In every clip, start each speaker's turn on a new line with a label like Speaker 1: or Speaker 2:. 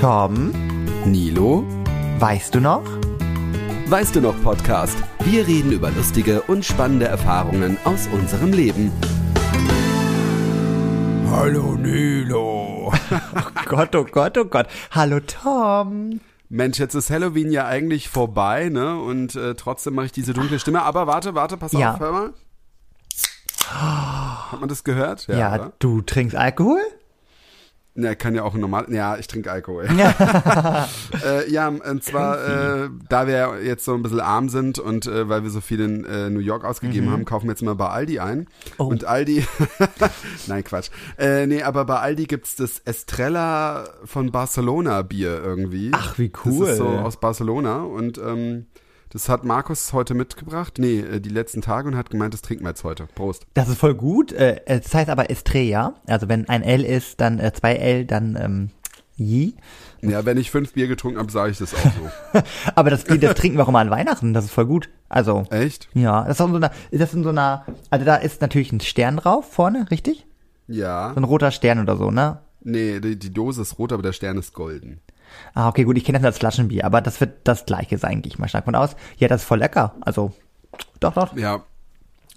Speaker 1: Tom,
Speaker 2: Nilo,
Speaker 1: weißt du noch?
Speaker 2: weißt du noch Podcast? Wir reden über lustige und spannende Erfahrungen aus unserem Leben.
Speaker 1: Hallo Nilo. oh Gott, oh Gott, oh Gott. Hallo Tom.
Speaker 2: Mensch, jetzt ist Halloween ja eigentlich vorbei, ne? Und äh, trotzdem mache ich diese dunkle Stimme. Aber warte, warte, pass
Speaker 1: Ja.
Speaker 2: auf, hör mal. Hat man das gehört?
Speaker 1: Ja,
Speaker 2: oder?
Speaker 1: du trinkst Alkohol?
Speaker 2: Ja, kann ja auch normal. Ja, ich trinke Alkohol. äh, ja, und zwar, äh, da wir jetzt so ein bisschen arm sind und äh, weil wir so viel in äh, New York ausgegeben haben, kaufen wir jetzt mal bei Aldi ein.
Speaker 1: Mhm. Oh.
Speaker 2: Und Aldi, nein, Quatsch. Äh, nee, aber bei Aldi gibt's das Estrella von Barcelona Bier irgendwie.
Speaker 1: Ach, wie cool.
Speaker 2: Das ist so aus Barcelona und ähm, das hat Markus heute mitgebracht, nee, äh, die letzten Tage und hat gemeint, das trinken wir jetzt heute. Prost.
Speaker 1: Das ist voll gut. Äh, Das heißt aber Estrella. Also wenn ein L ist, dann äh, zwei L, dann ähm, Yi.
Speaker 2: Ja, wenn ich fünf Bier getrunken habe, sage ich das auch so.
Speaker 1: Aber das, das trinken wir auch immer an Weihnachten. Das ist voll gut. Also
Speaker 2: Echt?
Speaker 1: ja, das ist in so einer, das in so einer, also da ist natürlich ein Stern drauf vorne, richtig?
Speaker 2: Ja.
Speaker 1: So ein roter Stern oder so, ne?
Speaker 2: Nee, die, die Dose ist rot, aber der Stern ist golden.
Speaker 1: Ah, okay, gut, ich kenne das als Flaschenbier, aber das wird das gleiche sein, gehe ich mal stark von aus. Ja, das ist voll lecker. Also, doch, doch.
Speaker 2: Ja.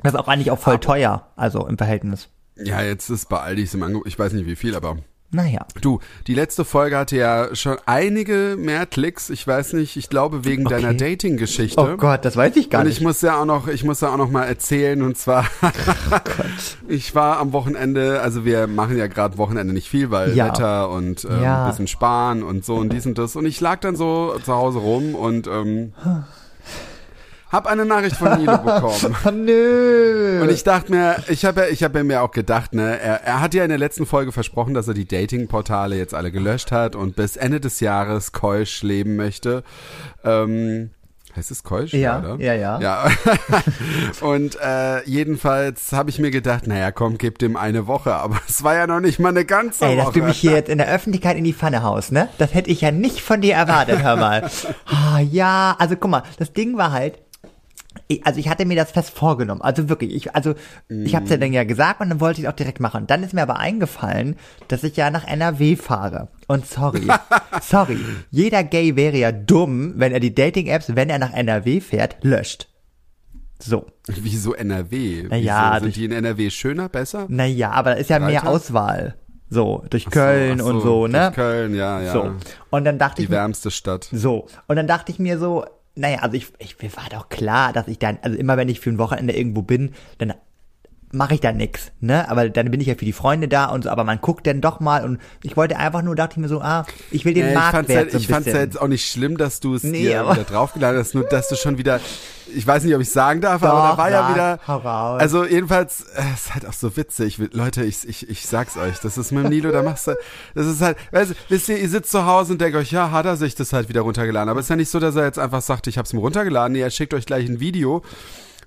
Speaker 1: Das ist auch eigentlich auch voll teuer, also im Verhältnis.
Speaker 2: Ja, jetzt ist bei Aldi im Angebot, ich weiß nicht wie viel, aber
Speaker 1: Naja.
Speaker 2: du, die letzte Folge hatte ja schon einige mehr Klicks. Ich weiß nicht, ich glaube wegen
Speaker 1: Okay.
Speaker 2: deiner Dating-Geschichte.
Speaker 1: Oh Gott, das weiß ich gar
Speaker 2: Und
Speaker 1: nicht.
Speaker 2: ich muss ja auch noch, ich muss ja auch noch mal erzählen und zwar, ich war am Wochenende, also wir machen ja gerade Wochenende nicht viel, weil
Speaker 1: Ja.
Speaker 2: Wetter und ähm,
Speaker 1: Ja.
Speaker 2: bisschen sparen und so und dies und das und ich lag dann so zu Hause rum und ähm, hab eine Nachricht von Nilo bekommen.
Speaker 1: Nö.
Speaker 2: Und ich dachte mir, ich habe ja, ich habe mir auch gedacht, ne, er, er hat ja in der letzten Folge versprochen, dass er die Dating-Portale jetzt alle gelöscht hat und bis Ende des Jahres keusch leben möchte. Ähm, heißt es keusch?
Speaker 1: Ja,
Speaker 2: oder?
Speaker 1: ja, ja.
Speaker 2: Ja. und äh, jedenfalls habe ich mir gedacht, naja, komm, gib dem eine Woche. Aber es war ja noch nicht mal eine ganze
Speaker 1: Ey, dass
Speaker 2: Woche.
Speaker 1: du mich hier jetzt in der Öffentlichkeit in die Pfanne haust, ne? Das hätte ich ja nicht von dir erwartet, hör mal. Ah, ja, also guck mal, das Ding war halt, ich, also ich hatte mir das fest vorgenommen, also wirklich, ich, also ich hab's ja dann ja gesagt und dann wollte ich es auch direkt machen. Dann ist mir aber eingefallen, dass ich ja nach NRW fahre. Und sorry, sorry, jeder Gay wäre ja dumm, wenn er die Dating-Apps, wenn er nach NRW fährt, löscht. So.
Speaker 2: Wieso NRW?
Speaker 1: Na ja,
Speaker 2: Wieso, sind die in NRW schöner, besser?
Speaker 1: Naja, aber da ist ja mehr
Speaker 2: Breiter?
Speaker 1: Auswahl. So, durch
Speaker 2: so,
Speaker 1: Köln
Speaker 2: ach
Speaker 1: und so, ne?
Speaker 2: durch Köln, ja, ja.
Speaker 1: So. Und dann dachte
Speaker 2: Die
Speaker 1: ich mir,
Speaker 2: wärmste Stadt.
Speaker 1: so. Und dann dachte ich mir so, naja, also ich, ich, mir war doch klar, dass ich dann, also immer wenn ich für ein Wochenende irgendwo bin, dann mache ich da nix, ne? Aber dann bin ich ja für die Freunde da und so, aber man guckt dann doch mal und ich wollte einfach nur, dachte ich mir so, ah, ich will den
Speaker 2: Ja, ich fand's,
Speaker 1: Marktwert
Speaker 2: ja,
Speaker 1: so ein
Speaker 2: ich fand's ja
Speaker 1: bisschen.
Speaker 2: jetzt auch nicht schlimm, dass du es
Speaker 1: Nee,
Speaker 2: dir wieder draufgeladen hast, nur dass du schon wieder, ich weiß nicht, ob ich sagen darf, aber da
Speaker 1: Doch,
Speaker 2: war ja
Speaker 1: sag,
Speaker 2: wieder,
Speaker 1: hau raus.
Speaker 2: also jedenfalls, äh, es ist halt auch so witzig, Leute, ich, ich, ich sag's euch, das ist mit dem Nilo, da machst du, das ist halt, weißt du, wisst ihr, ihr sitzt zu Hause und denkt euch, ja, hat er sich das halt wieder runtergeladen, aber es ist ja nicht so, dass er jetzt einfach sagt, ich hab's mir runtergeladen, nee, er schickt euch gleich ein Video,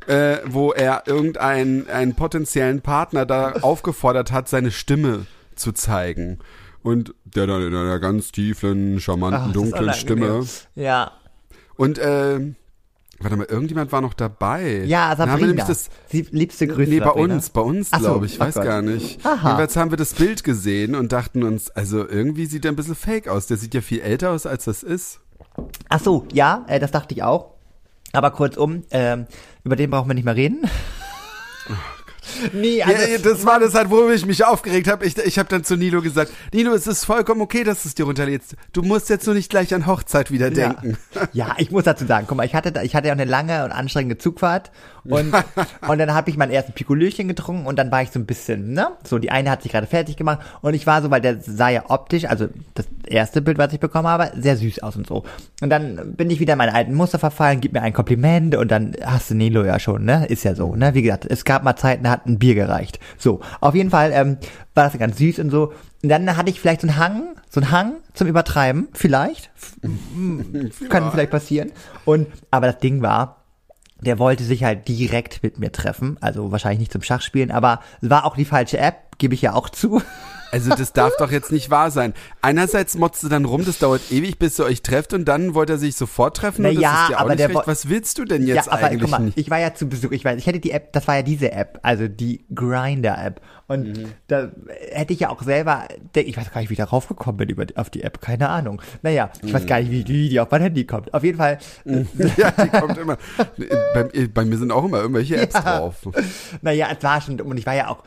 Speaker 2: äh, wo er irgendeinen einen potenziellen Partner da aufgefordert hat, seine Stimme zu zeigen. Und der dann in einer ganz tiefen, charmanten,
Speaker 1: Ach,
Speaker 2: dunklen. Stimme.
Speaker 1: Ja.
Speaker 2: Und äh, warte mal, irgendjemand war noch dabei.
Speaker 1: Ja,
Speaker 2: Dann haben wir
Speaker 1: Sabrina.
Speaker 2: nämlich das,
Speaker 1: Sie, liebste Grüße.
Speaker 2: Nee, bei
Speaker 1: Sabrina.
Speaker 2: uns, bei uns,
Speaker 1: so,
Speaker 2: glaube ich,
Speaker 1: oh
Speaker 2: weiß
Speaker 1: Gott.
Speaker 2: gar nicht.
Speaker 1: Aha.
Speaker 2: Jedenfalls haben wir das Bild gesehen und dachten uns, also irgendwie sieht er ein bisschen fake aus. Der sieht ja viel älter aus, als das ist.
Speaker 1: Ach so, ja, äh, das dachte ich auch. Aber kurzum, ähm, über den brauchen wir nicht mehr reden. Nee, also,
Speaker 2: ja, das war das halt, worüber ich mich aufgeregt habe. Ich, ich habe dann zu Nilo gesagt, Nilo, es ist vollkommen okay, dass du es dir runterlädst. Du musst jetzt nur nicht gleich an Hochzeit wieder denken.
Speaker 1: Ja. ja, ich muss dazu sagen, guck mal, ich hatte, ich hatte ja auch eine lange und anstrengende Zugfahrt und, und dann habe ich mein erstes Pikolöchen getrunken und dann war ich so ein bisschen, ne? So, die eine hat sich gerade fertig gemacht und ich war so, weil der sah ja optisch, also das erste Bild, was ich bekommen habe, sehr süß aus und so. Und dann bin ich wieder in meine alten Muster verfallen, gib mir ein Kompliment und dann hast du Nilo ja schon, ne? Ist ja so, ne? Wie gesagt, es gab mal Zeiten, da hat ein Bier gereicht. So, auf jeden Fall ähm, war das ganz süß und so. Und dann hatte ich vielleicht so einen Hang, so einen Hang zum Übertreiben, vielleicht. Kann vielleicht passieren. Und, aber das Ding war, der wollte sich halt direkt mit mir treffen. Also wahrscheinlich nicht zum Schachspielen, aber es war auch die falsche App, gebe ich ja auch zu.
Speaker 2: Also das darf doch jetzt nicht wahr sein. Einerseits motzt du dann rum, das dauert ewig, bis ihr euch trefft und dann wollt er sich sofort treffen
Speaker 1: Na
Speaker 2: und das
Speaker 1: ja,
Speaker 2: ist ja auch
Speaker 1: aber
Speaker 2: nicht
Speaker 1: der
Speaker 2: recht. Was willst du denn jetzt
Speaker 1: ja, aber
Speaker 2: eigentlich
Speaker 1: guck mal, ich war ja zu Besuch. Ich weiß, ich hätte die App, das war ja diese App, also die Grinder-App. Und
Speaker 2: Mhm.
Speaker 1: da hätte ich ja auch selber, ich weiß gar nicht, wie ich darauf gekommen bin über, auf die App, keine Ahnung. Naja, ich
Speaker 2: Mhm.
Speaker 1: weiß gar nicht, wie, wie die auf mein Handy kommt. Auf jeden Fall,
Speaker 2: ja, die kommt immer. Bei, bei mir sind auch immer irgendwelche Apps
Speaker 1: Ja.
Speaker 2: drauf.
Speaker 1: naja, es war schon, und ich war ja auch,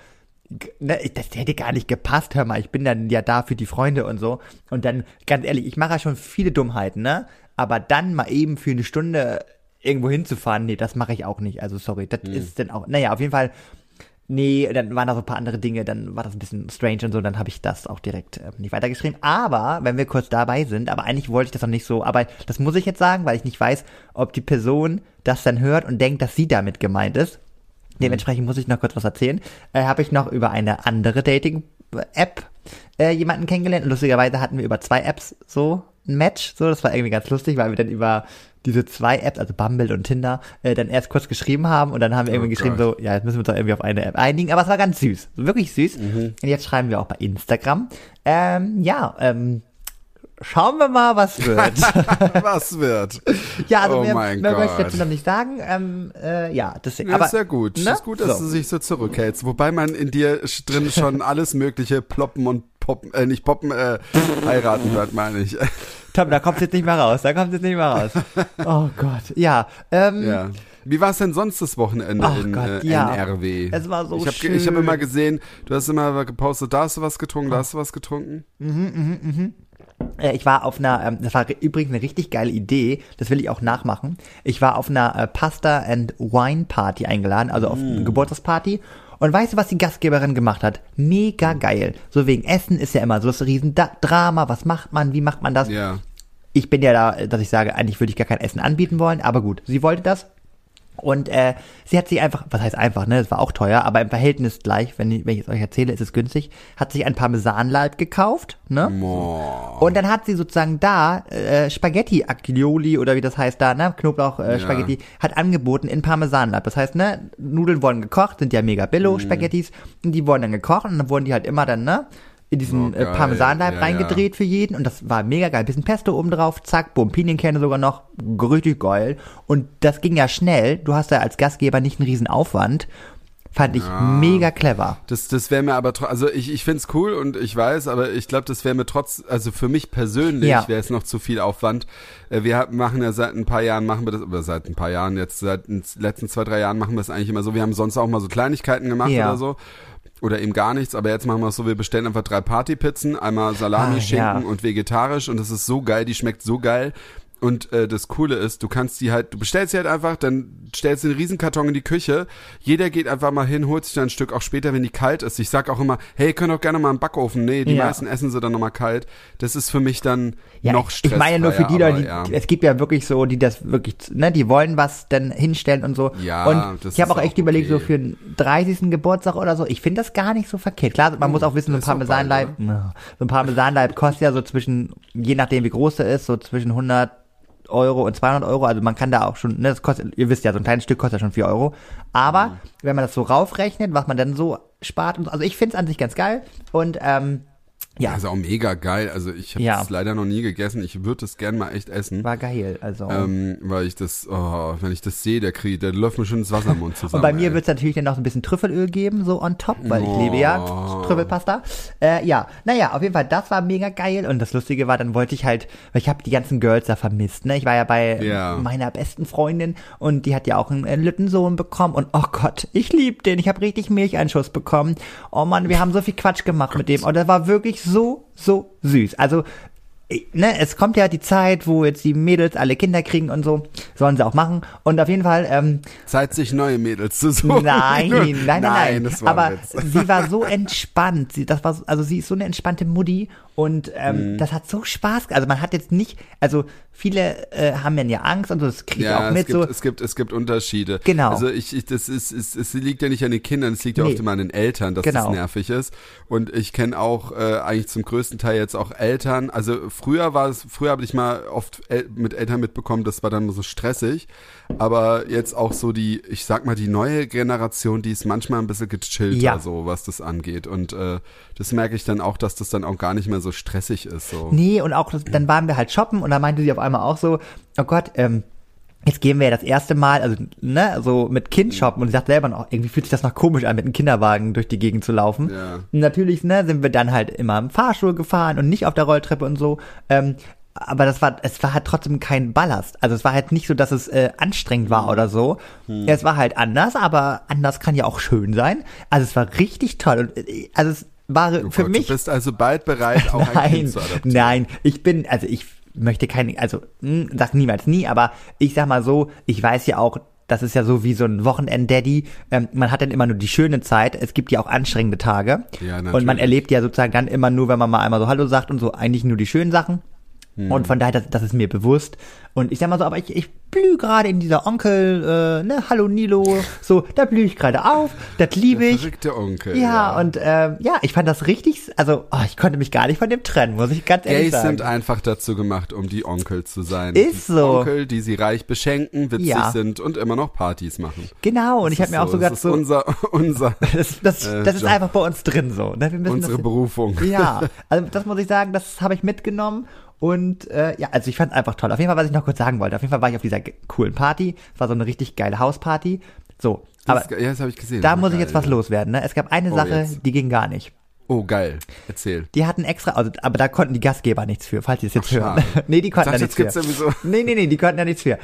Speaker 1: ne, das hätte gar nicht gepasst, hör mal, ich bin dann ja da für die Freunde und so. Und dann, ganz ehrlich, ich mache ja schon viele Dummheiten, ne? Aber dann mal eben für eine Stunde irgendwo hinzufahren, nee, das mache ich auch nicht. Also sorry, das ist dann auch, naja, auf jeden Fall, nee, dann waren da so ein paar andere Dinge, dann war das ein bisschen strange und so, dann habe ich das auch direkt äh, nicht weitergeschrieben. Aber, wenn wir kurz dabei sind, aber eigentlich wollte ich das noch nicht so, aber das muss ich jetzt sagen, weil ich nicht weiß, ob die Person das dann hört und denkt, dass sie damit gemeint ist. Dementsprechend muss ich noch kurz was erzählen. Äh, Habe ich noch über eine andere Dating-App äh, jemanden kennengelernt. Und lustigerweise hatten wir über zwei Apps so ein Match. So, das war irgendwie ganz lustig, weil wir dann über diese zwei Apps, also Bumble und Tinder, äh, dann erst kurz geschrieben haben und dann haben wir irgendwie geschrieben,
Speaker 2: Gott.
Speaker 1: so, ja, jetzt müssen wir uns doch irgendwie auf eine App einigen. Aber es war ganz süß, wirklich süß. Und jetzt schreiben wir auch bei Instagram. Ähm, ja, ähm, schauen wir mal, was wird.
Speaker 2: Was wird?
Speaker 1: ja, also
Speaker 2: oh
Speaker 1: mehr,
Speaker 2: mein
Speaker 1: mehr möchte ich
Speaker 2: Gott.
Speaker 1: dazu noch nicht sagen. Ähm, äh, ja, deswegen.
Speaker 2: Ja,
Speaker 1: aber,
Speaker 2: ist ja gut.
Speaker 1: ne?
Speaker 2: Ist gut, dass
Speaker 1: So.
Speaker 2: du dich so zurückhältst. Wobei man in dir drin schon alles Mögliche ploppen und poppen, äh, nicht poppen, äh, heiraten hört, meine ich.
Speaker 1: Tom, da kommt's jetzt nicht mehr raus. Da kommt's jetzt nicht mehr raus. Oh Gott. Ja. Ähm,
Speaker 2: Ja. Wie war es denn sonst das Wochenende
Speaker 1: Ach
Speaker 2: in
Speaker 1: Gott,
Speaker 2: äh,
Speaker 1: ja.
Speaker 2: NRW?
Speaker 1: Es war so
Speaker 2: ich habe
Speaker 1: schön.
Speaker 2: ich hab immer gesehen, du hast immer gepostet, da hast du was getrunken, da hast du was getrunken.
Speaker 1: Äh, ich war auf einer, ähm, das war ri- übrigens eine richtig geile Idee, das will ich auch nachmachen. Ich war auf einer äh, Pasta and Wine Party eingeladen, also auf eine Geburtstagsparty. Und weißt du, was die Gastgeberin gemacht hat? Mega geil. So wegen Essen ist ja immer so das Riesendrama. Was macht man? Wie macht man das?
Speaker 2: Ja.
Speaker 1: ich bin ja da, dass ich sage, eigentlich würde ich gar kein Essen anbieten wollen, aber gut, sie wollte das. Und äh, sie hat sich einfach, was heißt einfach, ne, es war auch teuer, aber im Verhältnis gleich, wenn ich, wenn ich es euch erzähle, ist es günstig, hat sich ein Parmesanleib gekauft, ne?
Speaker 2: Boah.
Speaker 1: Und dann hat sie sozusagen da äh, Spaghetti Aglioli oder wie das heißt da, ne, Knoblauch äh,
Speaker 2: Ja.
Speaker 1: Spaghetti hat angeboten in Parmesanleib. Das heißt, ne, Nudeln wurden gekocht, sind ja mega billo
Speaker 2: Mhm.
Speaker 1: Spaghettis, und die wurden dann gekocht und dann wurden die halt immer dann, ne, in diesen
Speaker 2: Oh,
Speaker 1: äh. Parmesanleib
Speaker 2: Ja,
Speaker 1: reingedreht für jeden und das war mega geil. Bisschen Pesto oben drauf, zack, bumm, Pinienkerne sogar noch, richtig geil. Und das ging ja schnell. Du hast ja als Gastgeber nicht einen riesen Aufwand. Fand ich mega clever.
Speaker 2: Das, das wäre mir aber, also ich, ich find's cool und ich weiß, aber ich glaube, das wäre mir trotz, also für mich persönlich
Speaker 1: Ja.
Speaker 2: wäre es noch zu viel Aufwand. Äh, Wir machen ja seit ein paar Jahren, machen wir das, oder seit ein paar Jahren, jetzt seit den letzten zwei, drei Jahren machen wir es eigentlich immer so. Wir haben sonst auch mal so Kleinigkeiten gemacht
Speaker 1: Ja.
Speaker 2: oder so. Oder eben gar nichts, aber jetzt machen wir es so, wir bestellen einfach drei Partypizzen, einmal Salami,
Speaker 1: Ah,
Speaker 2: Schinken
Speaker 1: ja.
Speaker 2: und vegetarisch und das ist so geil, die schmeckt so geil. Und äh, das Coole ist, du kannst die halt, du bestellst sie halt einfach, dann stellst du einen Riesenkarton in die Küche. Jeder geht einfach mal hin, holt sich dann ein Stück, auch später, wenn die kalt ist. Ich sag auch immer, hey, ihr könnt doch gerne mal im Backofen. Nee, die
Speaker 1: Ja.
Speaker 2: meisten essen sie dann nochmal kalt. Das ist für mich dann
Speaker 1: Ja,
Speaker 2: noch
Speaker 1: ich
Speaker 2: stressfreier.
Speaker 1: meine nur für die Leute, die,
Speaker 2: ja.
Speaker 1: es gibt ja wirklich so, die das wirklich, ne, die wollen was dann hinstellen und so.
Speaker 2: Ja,
Speaker 1: und ich habe auch echt
Speaker 2: auch
Speaker 1: überlegt, so
Speaker 2: okay.
Speaker 1: für einen 30. Geburtstag oder so, ich finde das gar nicht so verkehrt. Klar, man muss auch wissen, so ein Parmesanleib, so ein Parmesanleib kostet ja so zwischen, je nachdem wie groß der ist, so zwischen 100 Euro und 200 Euro, also man kann da auch schon, ne, das kostet, ihr wisst ja, so ein kleines Stück kostet ja schon 4 Euro, aber
Speaker 2: Mhm.
Speaker 1: wenn man das so raufrechnet, was man dann so spart, und so, also ich finde es an sich ganz geil und ähm, ja,
Speaker 2: Also auch mega geil. Also ich habe
Speaker 1: Ja.
Speaker 2: das leider noch nie gegessen. Ich würde es gern mal echt essen.
Speaker 1: war geil, also.
Speaker 2: Ähm, weil ich das, oh, wenn ich das sehe, der kriegt, der läuft mir schon ins Wasser im Mund zusammen.
Speaker 1: Und bei mir wird es natürlich dann noch ein bisschen Trüffelöl geben, so on top, weil ich
Speaker 2: Oh.
Speaker 1: liebe ja Trüffelpasta. Äh, ja, naja, auf jeden Fall, das war mega geil. Und das Lustige war, dann wollte ich halt, weil ich habe die ganzen Girls da vermisst. Ne? Ich war ja bei
Speaker 2: Ja.
Speaker 1: meiner besten Freundin und die hat ja auch einen, einen Lüttensohn bekommen. Und oh Gott, ich lieb den. Ich habe richtig Milcheinschuss bekommen. Oh Mann, wir haben so viel Quatsch gemacht mit dem. Und das war wirklich so, so süß. Also ne, es kommt ja die Zeit, wo jetzt die Mädels alle Kinder kriegen und so, sollen sie auch machen. Und auf jeden Fall, ähm,
Speaker 2: Zeit, sich neue Mädels zu suchen.
Speaker 1: Nein, nein, nein, nein.
Speaker 2: war
Speaker 1: Aber sie war so entspannt. Sie, das war, so- also sie ist so eine entspannte Mutti Und ähm,
Speaker 2: Mhm.
Speaker 1: das hat so Spaß, also man hat jetzt nicht, also viele äh, haben dann ja Angst und so, das kriege ich
Speaker 2: Ja,
Speaker 1: auch mit
Speaker 2: es gibt,
Speaker 1: so.
Speaker 2: es gibt, es gibt Unterschiede.
Speaker 1: Genau.
Speaker 2: Also ich, ich das ist, es, es liegt ja nicht an den Kindern, es liegt ja
Speaker 1: Nee.
Speaker 2: oft immer an den Eltern, dass
Speaker 1: Genau.
Speaker 2: das nervig ist. Und ich kenne auch äh, eigentlich zum größten Teil jetzt auch Eltern. Also früher war es, früher habe ich mal oft El mit Eltern mitbekommen, das war dann so stressig. Aber jetzt auch so die, ich sag mal, die neue Generation, die ist manchmal ein bisschen gechillter,
Speaker 1: Ja.
Speaker 2: so was das angeht. Und äh, das merke ich dann auch, dass das dann auch gar nicht mehr so stressig ist. So.
Speaker 1: Nee, und auch, dann waren wir halt shoppen und da meinte sie auf einmal auch so, oh Gott, ähm, jetzt gehen wir ja das erste Mal, also, ne, so mit Kind shoppen und sie sagt selber noch, irgendwie fühlt sich das noch komisch an, mit einem Kinderwagen durch die Gegend zu laufen.
Speaker 2: Ja.
Speaker 1: Und natürlich, ne, sind wir dann halt immer im Fahrstuhl gefahren und nicht auf der Rolltreppe und so, ähm, aber das war, es war halt trotzdem kein Ballast. Also es war halt nicht so, dass es äh, anstrengend war oder so. Es war halt anders, aber anders kann ja auch schön sein. Also es war richtig toll. Und, äh, also es war
Speaker 2: Oh
Speaker 1: für
Speaker 2: Gott,
Speaker 1: mich
Speaker 2: Du bist also bald bereit, auch ein
Speaker 1: nein,
Speaker 2: Kind zu adoptieren.
Speaker 1: nein, ich bin, also ich möchte keine, also hm, sag niemals nie, aber ich sag mal so, ich weiß ja auch, das ist ja so wie so ein Wochenend-Daddy. Ähm, man hat dann immer nur die schöne Zeit. Es gibt ja auch anstrengende Tage.
Speaker 2: Ja,
Speaker 1: und man
Speaker 2: natürlich.
Speaker 1: erlebt ja sozusagen dann immer nur, wenn man mal einmal so Hallo sagt und so, eigentlich nur die schönen Sachen.
Speaker 2: Hm.
Speaker 1: Und von daher, das, das ist mir bewusst. Und ich sag mal so, aber ich, ich blühe gerade in dieser Onkel, äh, ne, Hallo Nilo, so, da blühe ich gerade auf, das liebe
Speaker 2: Der
Speaker 1: ich.
Speaker 2: verrückte Onkel.
Speaker 1: Ja, und ähm, ja, ich fand das richtig, also oh, ich konnte mich gar nicht von dem trennen, muss ich ganz ehrlich
Speaker 2: Gays
Speaker 1: sagen.
Speaker 2: sind einfach dazu gemacht, um die Onkel zu sein.
Speaker 1: Ist
Speaker 2: die
Speaker 1: so.
Speaker 2: Onkel, die sie reich beschenken, witzig
Speaker 1: Ja.
Speaker 2: sind und immer noch Partys machen.
Speaker 1: genau, und ich habe mir auch
Speaker 2: so,
Speaker 1: so gedacht,
Speaker 2: das ist
Speaker 1: so,
Speaker 2: unser, unser,
Speaker 1: das, das,
Speaker 2: äh,
Speaker 1: das ist einfach bei uns drin so. Ne? Wir müssen
Speaker 2: unsere
Speaker 1: das,
Speaker 2: Berufung.
Speaker 1: Ja, also das muss ich sagen, das habe ich mitgenommen. Und äh, ja, also ich fand es einfach toll. Auf jeden Fall, was ich noch kurz sagen wollte, auf jeden Fall war ich auf dieser coolen Party. Es war so eine richtig geile Hausparty. So, aber
Speaker 2: Das, ja, das habe ich gesehen.
Speaker 1: da
Speaker 2: Das
Speaker 1: muss ich
Speaker 2: geil,
Speaker 1: jetzt was
Speaker 2: ja.
Speaker 1: loswerden. Ne? Es gab eine
Speaker 2: Oh,
Speaker 1: Sache,
Speaker 2: jetzt.
Speaker 1: die ging gar nicht.
Speaker 2: Oh, geil. Erzähl.
Speaker 1: Die hatten extra, also, aber da konnten die Gastgeber nichts für, falls sie es jetzt
Speaker 2: Ach,
Speaker 1: hören. nee, die konnten da
Speaker 2: Ich
Speaker 1: nichts
Speaker 2: dachte,
Speaker 1: für.
Speaker 2: jetzt gibt's sowieso-
Speaker 1: Nee, nee, nee, die konnten da nichts für.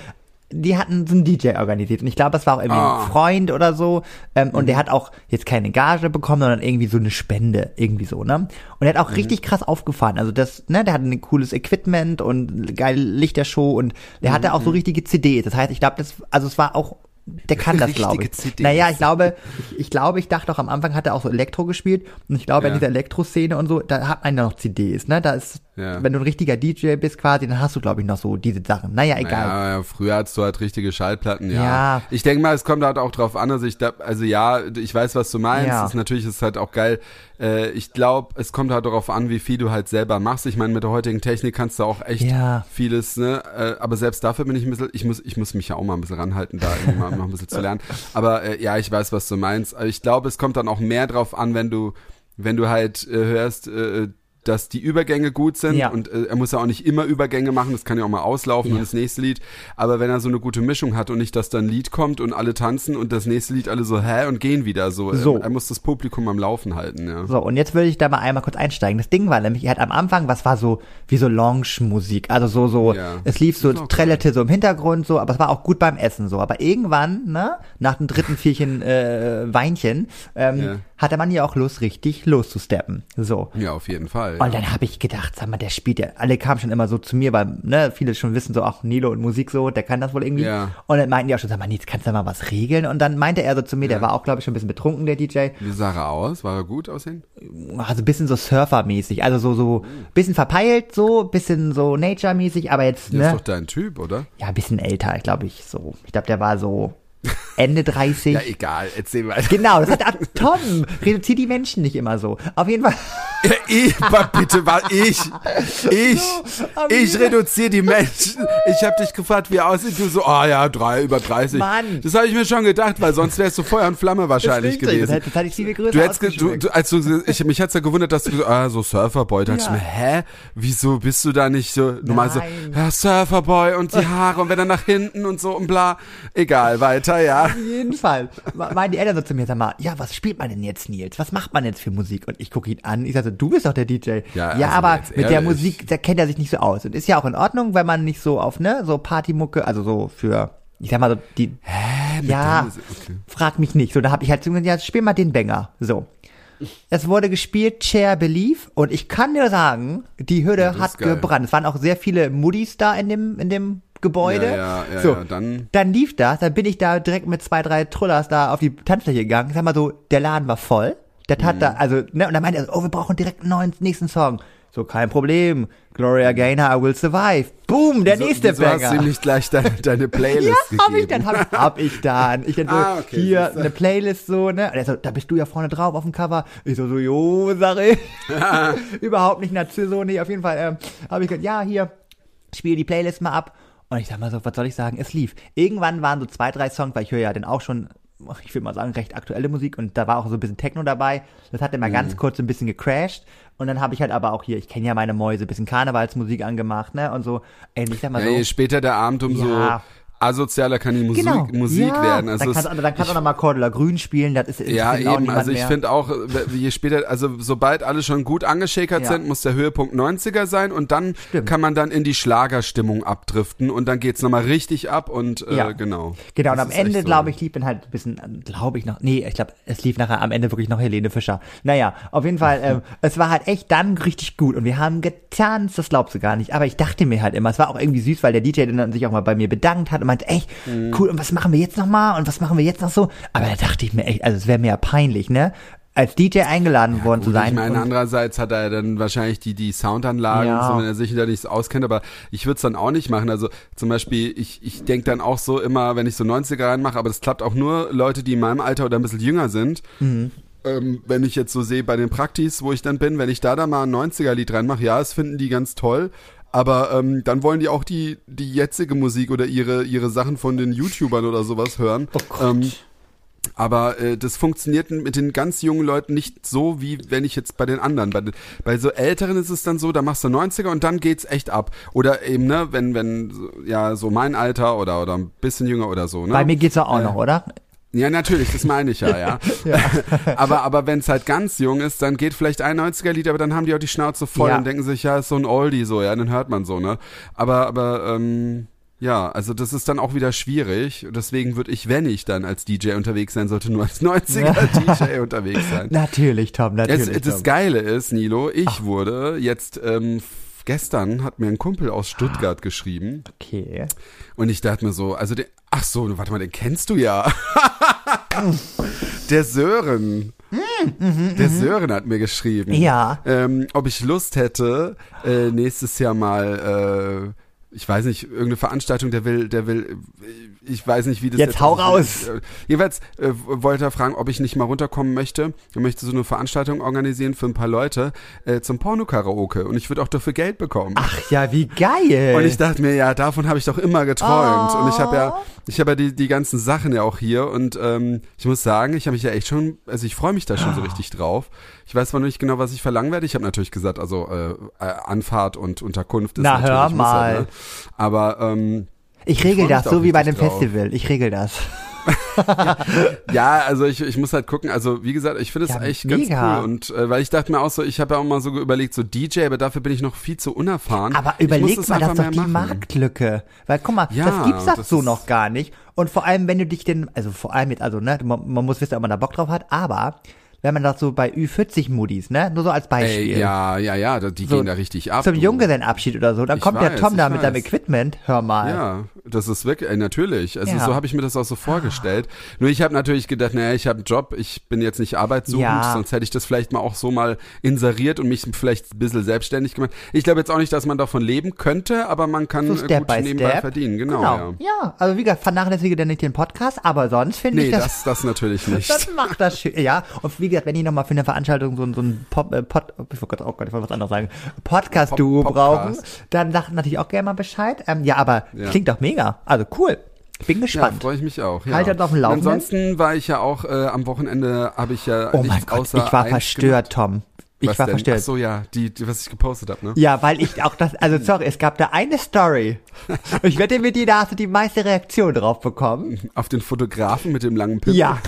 Speaker 1: Die hatten so einen DJ organisiert und ich glaube, das war auch irgendwie
Speaker 2: Ah. Mhm.
Speaker 1: ein Freund oder so. Ähm, Und der hat auch jetzt keine Gage bekommen, sondern irgendwie so eine Spende, irgendwie so, ne? Und er hat auch
Speaker 2: Mhm.
Speaker 1: richtig krass aufgefahren. Also das, ne, der hatte ein cooles Equipment und geile Lichtershow und der hatte auch
Speaker 2: Mhm.
Speaker 1: so richtige CDs. Das heißt, ich glaube, das, also es war auch, der kann das, glaube
Speaker 2: Richtige
Speaker 1: ich.
Speaker 2: CDs.
Speaker 1: Naja, ich glaube, ich, ich glaube, ich dachte auch am Anfang hat er auch so Elektro gespielt und ich glaube, in
Speaker 2: Ja.
Speaker 1: dieser Elektroszene und so, da hat man ja noch CDs, ne? Da ist,
Speaker 2: Ja.
Speaker 1: wenn du ein richtiger DJ bist quasi, dann hast du, glaube ich, noch so diese Sachen. Naja, egal.
Speaker 2: Naja, ja, früher hattest du halt richtige Schallplatten, ja.
Speaker 1: Ja.
Speaker 2: Ich denke mal, es kommt halt auch drauf an, also ich, da, also ja, ich weiß, was du meinst.
Speaker 1: Ja.
Speaker 2: Ist, natürlich ist es halt auch geil. Äh, ich glaube, es kommt halt darauf an, wie viel du halt selber machst. Ich meine, mit der heutigen Technik kannst du auch echt
Speaker 1: Ja.
Speaker 2: vieles, ne? Äh, aber selbst dafür bin ich ein bisschen, ich muss, ich muss mich ja auch mal ein bisschen ranhalten, da irgendwie mal noch ein bisschen zu lernen. Aber äh, ja, ich weiß, was du meinst. Ich glaube, es kommt dann auch mehr drauf an, wenn du, wenn du halt äh, hörst, äh, dass die Übergänge gut sind
Speaker 1: Ja.
Speaker 2: und äh, er muss ja auch nicht immer Übergänge machen, das kann ja auch mal auslaufen
Speaker 1: Ja.
Speaker 2: und das nächste Lied, aber wenn er so eine gute Mischung hat und nicht, dass da ein Lied kommt und alle tanzen und das nächste Lied alle so, hä, und gehen wieder so.
Speaker 1: So.
Speaker 2: Er, er muss das Publikum am Laufen halten, ja.
Speaker 1: So, und jetzt würde ich da mal einmal kurz einsteigen. Das Ding war nämlich, er hat am Anfang, was war so, wie so Lounge-Musik. Also so, so,
Speaker 2: Ja.
Speaker 1: es lief so,
Speaker 2: auch
Speaker 1: trällerte so im Hintergrund so, aber es war auch gut beim Essen so. Aber irgendwann, ne, nach dem dritten Vierchen äh, Weinchen, ähm,
Speaker 2: Ja.
Speaker 1: hat der Mann ja auch Lust, richtig loszusteppen. So.
Speaker 2: Ja, auf jeden Fall.
Speaker 1: Und dann habe ich gedacht, sag mal, der spielt ja, alle kamen schon immer so zu mir, weil ne, viele schon wissen so, ach, Nilo und Musik so, der kann das wohl irgendwie.
Speaker 2: Ja.
Speaker 1: Und dann meinten die auch schon, sag mal, Nils, kannst du mal was regeln? Und dann meinte er so zu mir, der war auch, glaube ich, schon ein bisschen betrunken, der DJ,
Speaker 2: Wie sah er aus? War er gut aussehen?
Speaker 1: also ein bisschen so Surfer-mäßig, also so, so, bisschen verpeilt so, bisschen so Nature-mäßig, aber jetzt,
Speaker 2: Der ist
Speaker 1: ne,
Speaker 2: doch dein Typ, oder?
Speaker 1: ja, ein bisschen älter, glaube ich, so. Ich glaube, der war so Ende 30.
Speaker 2: Ja, egal, erzähl mal.
Speaker 1: Genau, das hat Tom, reduziert die Menschen nicht immer so. Auf jeden Fall.
Speaker 2: Ja, ich, bitte, war ich. Ich.
Speaker 1: aber
Speaker 2: Ich reduziere die Menschen. Ich habe dich gefragt, wie aussieht. Du so, ah ja, drei, über 30.
Speaker 1: Mann.
Speaker 2: Das habe ich mir schon gedacht, weil sonst wärst du Feuer und Flamme wahrscheinlich
Speaker 1: Das,
Speaker 2: gewesen.
Speaker 1: das hatte ich viel größer
Speaker 2: Du hättest, du, du, als du, ich, mich hat's ja gewundert, dass du so, ah, so Surferboy, da dachte
Speaker 1: Ja.
Speaker 2: ich mir, hä? Wieso bist du da nicht so, normal so, ja, Surferboy und die Haare und wenn er nach hinten und so und bla. Egal, weiter, ja.
Speaker 1: Auf jeden Fall. Meinen die Eltern so zu mir, sag mal, ja, was spielt man denn jetzt, Nils? Was macht man jetzt für Musik? Und ich gucke ihn an, ich sage, so, du bist doch der DJ.
Speaker 2: Ja,
Speaker 1: ja
Speaker 2: also
Speaker 1: aber mit der. Musik, da kennt er sich nicht so aus. Und ist ja auch in Ordnung, wenn man nicht so auf, ne, so Partymucke, also so für, ich sag mal so, die,
Speaker 2: Hä,
Speaker 1: ja?
Speaker 2: Okay.
Speaker 1: frag mich nicht. So, da habe ich halt gesagt, ja, spiel mal den Banger. So. Es wurde gespielt, Chair Belief, und ich kann dir sagen, die Hütte
Speaker 2: das
Speaker 1: hat gebrannt. Es waren auch sehr viele Muddis da in dem, in dem Gebäude.
Speaker 2: Ja, ja,
Speaker 1: so,
Speaker 2: dann-
Speaker 1: dann lief das, dann bin ich da direkt mit zwei, drei Trullers da auf die Tanzfläche gegangen. Sag mal so, der Laden war voll. Der
Speaker 2: Mhm.
Speaker 1: tat da, also, ne, und dann meinte er so, oh, wir brauchen direkt einen neuen, nächsten Song. So, kein Problem. Gloria Gaynor, I will survive. Boom, der
Speaker 2: So,
Speaker 1: nächste
Speaker 2: wieso hast du
Speaker 1: Banger.
Speaker 2: nicht gleich deine, deine Playlist
Speaker 1: Ja, hab ich dann, hab, hab ich dann. Ich dann so,
Speaker 2: Ah, okay,
Speaker 1: hier eine Playlist so, ne? Und er so, da bist du ja vorne drauf auf dem Cover. Ich so, so, jo, sag ich. Überhaupt nicht Narzisso, nee, auf jeden Fall, ähm, habe ich gesagt, ja, hier, spiele die Playlist mal ab. Und ich sag mal so, was soll ich sagen, es lief. Irgendwann waren so zwei, drei Songs, weil ich höre ja dann auch schon, ich würde mal sagen, recht aktuelle Musik und da war auch so ein bisschen Techno dabei. Das hat dann mal
Speaker 2: Mhm.
Speaker 1: ganz kurz ein bisschen gecrashed. Und dann habe ich halt aber auch hier, ich kenne ja meine Mäuse, ein bisschen Karnevalsmusik angemacht, ne? Und so, ey, ich sag mal
Speaker 2: Ja,
Speaker 1: so.
Speaker 2: je später der Abend, umso
Speaker 1: Ja.
Speaker 2: Asozialer kann die Musik,
Speaker 1: Genau.
Speaker 2: Musik
Speaker 1: ja.
Speaker 2: werden. Also
Speaker 1: dann
Speaker 2: es-
Speaker 1: kannst, du- dann kannst du auch noch mal Cordula Grün spielen, das ist
Speaker 2: Ja, eben. Also ich finde auch, je später, also sobald alle schon gut angeschäkert
Speaker 1: Ja.
Speaker 2: sind, muss der Höhepunkt 90er sein und dann
Speaker 1: Stimmt.
Speaker 2: kann man dann in die Schlagerstimmung abdriften und dann geht's nochmal richtig ab und äh,
Speaker 1: Ja.
Speaker 2: genau.
Speaker 1: Genau, und
Speaker 2: Das
Speaker 1: am
Speaker 2: ist echt
Speaker 1: Ende,
Speaker 2: so.
Speaker 1: glaube ich, lief dann halt ein bisschen, glaube ich noch, nee, ich glaube, es lief nachher am Ende wirklich noch Helene Fischer. Naja, auf jeden Fall, ähm, es war halt echt dann richtig gut und wir haben getanzt, das glaubst du gar nicht. Aber ich dachte mir halt immer, es war auch irgendwie süß, weil der DJ dann sich auch mal bei mir bedankt hat und meinte, echt,
Speaker 2: Mhm.
Speaker 1: cool, und was machen wir jetzt nochmal und was machen wir jetzt noch so? Aber da dachte ich mir echt, also es wäre mir ja peinlich, ne? Als DJ eingeladen worden zu
Speaker 2: Gut,
Speaker 1: sein.
Speaker 2: ich meine, andererseits hat er dann wahrscheinlich die, die Soundanlagen,
Speaker 1: Ja.
Speaker 2: so, wenn er sich da nicht so auskennt, aber ich würde es dann auch nicht machen. Also zum Beispiel, ich, ich denke dann auch so immer, wenn ich so 90er reinmache, aber das klappt auch nur Leute, die in meinem Alter oder ein bisschen jünger sind.
Speaker 1: Mhm.
Speaker 2: Ähm, wenn ich jetzt so sehe bei den Praktis, wo ich dann bin, wenn ich da da mal ein 90er-Lied reinmache, ja, das finden die ganz toll. Aber ähm, dann wollen die auch die, die jetzige Musik oder ihre, ihre Sachen von den YouTubern oder sowas hören.
Speaker 1: Oh Gott.
Speaker 2: Ähm, aber äh, das funktioniert mit den ganz jungen Leuten nicht so, wie wenn ich jetzt bei den anderen. Bei, bei so Älteren ist es dann so, da machst du 90er und dann geht's echt ab. Oder eben, ne, wenn, wenn, ja, so mein Alter oder, oder ein bisschen jünger oder so, ne?
Speaker 1: bei mir geht's auch
Speaker 2: Äh,
Speaker 1: noch, oder?
Speaker 2: Ja, natürlich, das meine ich ja, ja. aber aber wenn es halt ganz jung ist, dann geht vielleicht ein 90er-Lied, aber dann haben die auch die Schnauze voll
Speaker 1: Ja.
Speaker 2: und denken sich, ja, ist so ein Oldie so, ja, dann hört man so, ne? Aber, aber, ähm, ja, also das ist dann auch wieder schwierig. Deswegen würde ich, wenn ich dann als DJ unterwegs sein sollte, nur als 90er-DJ unterwegs sein.
Speaker 1: Natürlich, Tom, natürlich.
Speaker 2: Es, das
Speaker 1: Tom.
Speaker 2: Geile ist, Nilo, ich wurde jetzt, ähm, gestern hat mir ein Kumpel aus Stuttgart geschrieben
Speaker 1: Okay.
Speaker 2: und ich dachte mir so, also der, ach so, warte mal, den kennst du ja. der Sören. Der Sören hat mir geschrieben.
Speaker 1: Ja.
Speaker 2: Ähm, ob ich Lust hätte, äh, nächstes Jahr mal, äh, ich weiß nicht, irgendeine Veranstaltung, der will, der will, äh, ich weiß nicht, wie das
Speaker 1: Jetzt hau raus.
Speaker 2: Äh, jeweils äh, wollte er fragen, ob ich nicht mal runterkommen möchte. Er möchte so eine Veranstaltung organisieren für ein paar Leute äh, zum Porno-Karaoke und ich würde auch dafür Geld bekommen.
Speaker 1: Ach ja, wie geil.
Speaker 2: Und ich dachte mir, ja, davon habe ich doch immer geträumt.
Speaker 1: Oh.
Speaker 2: Und ich habe ja, ich habe ja die, die ganzen Sachen ja auch hier. Und ähm, ich muss sagen, ich habe mich ja echt schon, also ich freue mich da schon so richtig drauf. Ich weiß zwar noch nicht genau, was ich verlangen werde. Ich habe natürlich gesagt, also äh, äh, Anfahrt und Unterkunft ist
Speaker 1: Na,
Speaker 2: natürlich,
Speaker 1: hör
Speaker 2: muss
Speaker 1: mal.
Speaker 2: Ja, ne? Aber ähm,
Speaker 1: ich
Speaker 2: ich
Speaker 1: regel
Speaker 2: mich
Speaker 1: das,
Speaker 2: da
Speaker 1: so wie bei einem
Speaker 2: drauf.
Speaker 1: Festival. Ich regel das.
Speaker 2: ja, also ich, ich muss halt gucken. Also wie gesagt, ich finde es
Speaker 1: Ja,
Speaker 2: echt
Speaker 1: mega.
Speaker 2: ganz cool. Und äh, weil ich dachte mir auch so, ich habe ja auch mal so überlegt, so DJ, aber dafür bin ich noch viel zu unerfahren.
Speaker 1: Aber
Speaker 2: Ich
Speaker 1: überleg mal, das ist doch die
Speaker 2: machen.
Speaker 1: Marktlücke. Weil guck mal,
Speaker 2: Ja,
Speaker 1: das gibt's doch
Speaker 2: das
Speaker 1: so noch gar nicht. Und vor allem, wenn du dich denn, also vor allem jetzt, also ne, man, man muss wissen, ob man da Bock drauf hat, aber wenn man das so bei Ü40-Modis, ne, nur so als Beispiel.
Speaker 2: Ey, ja, ja, ja, die
Speaker 1: So,
Speaker 2: gehen da richtig ab.
Speaker 1: Zum. Junggesellenabschied oder so, dann
Speaker 2: Ich
Speaker 1: kommt der
Speaker 2: weiß,
Speaker 1: Tom da mit seinem. Equipment, hör mal.
Speaker 2: Ja, das ist wirklich, äh, natürlich. Also
Speaker 1: Ja.
Speaker 2: so habe ich mir das auch so vorgestellt. Nur ich habe natürlich gedacht, naja, ich habe einen Job, ich bin jetzt nicht arbeitssuchend,
Speaker 1: Ja.
Speaker 2: sonst hätte ich das vielleicht mal auch so mal inseriert und mich vielleicht ein bisschen selbstständig gemacht. Ich glaube jetzt auch nicht, dass man davon leben könnte, aber man kann
Speaker 1: So
Speaker 2: äh, gut nebenbei
Speaker 1: Step.
Speaker 2: verdienen. Genau, ja.
Speaker 1: ja. also wie gesagt, vernachlässige dann nicht den Podcast, aber sonst finde
Speaker 2: Nee,
Speaker 1: ich das,
Speaker 2: das, das natürlich nicht.
Speaker 1: das macht das schön. Ja, und wie gesagt, wenn ich nochmal für eine Veranstaltung so, ein- so ein Pop, äh, Pod, oh Gott, oh Gott, ich wollte was anderes sagen, Podcast-Duo
Speaker 2: Pop-
Speaker 1: brauchen, dann sagt natürlich auch gerne mal Bescheid. Ähm, ja, aber
Speaker 2: Ja.
Speaker 1: klingt doch mega. Also cool. Ich bin
Speaker 2: Ja,
Speaker 1: gespannt.
Speaker 2: freue ich mich auch. Ja.
Speaker 1: Halt uns auf dem Laufenden.
Speaker 2: Ansonsten war ich ja auch äh, am Wochenende, habe ich ja
Speaker 1: oh mein Gott, ich war verstört, Tom. Ich
Speaker 2: Was
Speaker 1: war
Speaker 2: denn?
Speaker 1: verstört.
Speaker 2: Ach so, ja, die, die, was ich gepostet habe, ne?
Speaker 1: Ja, weil ich auch das, also sorry, es gab da eine Story. Ich wette mit dir, da hast du die meiste Reaktion drauf bekommen.
Speaker 2: Auf den Fotografen mit dem langen Pimmel.
Speaker 1: Ja.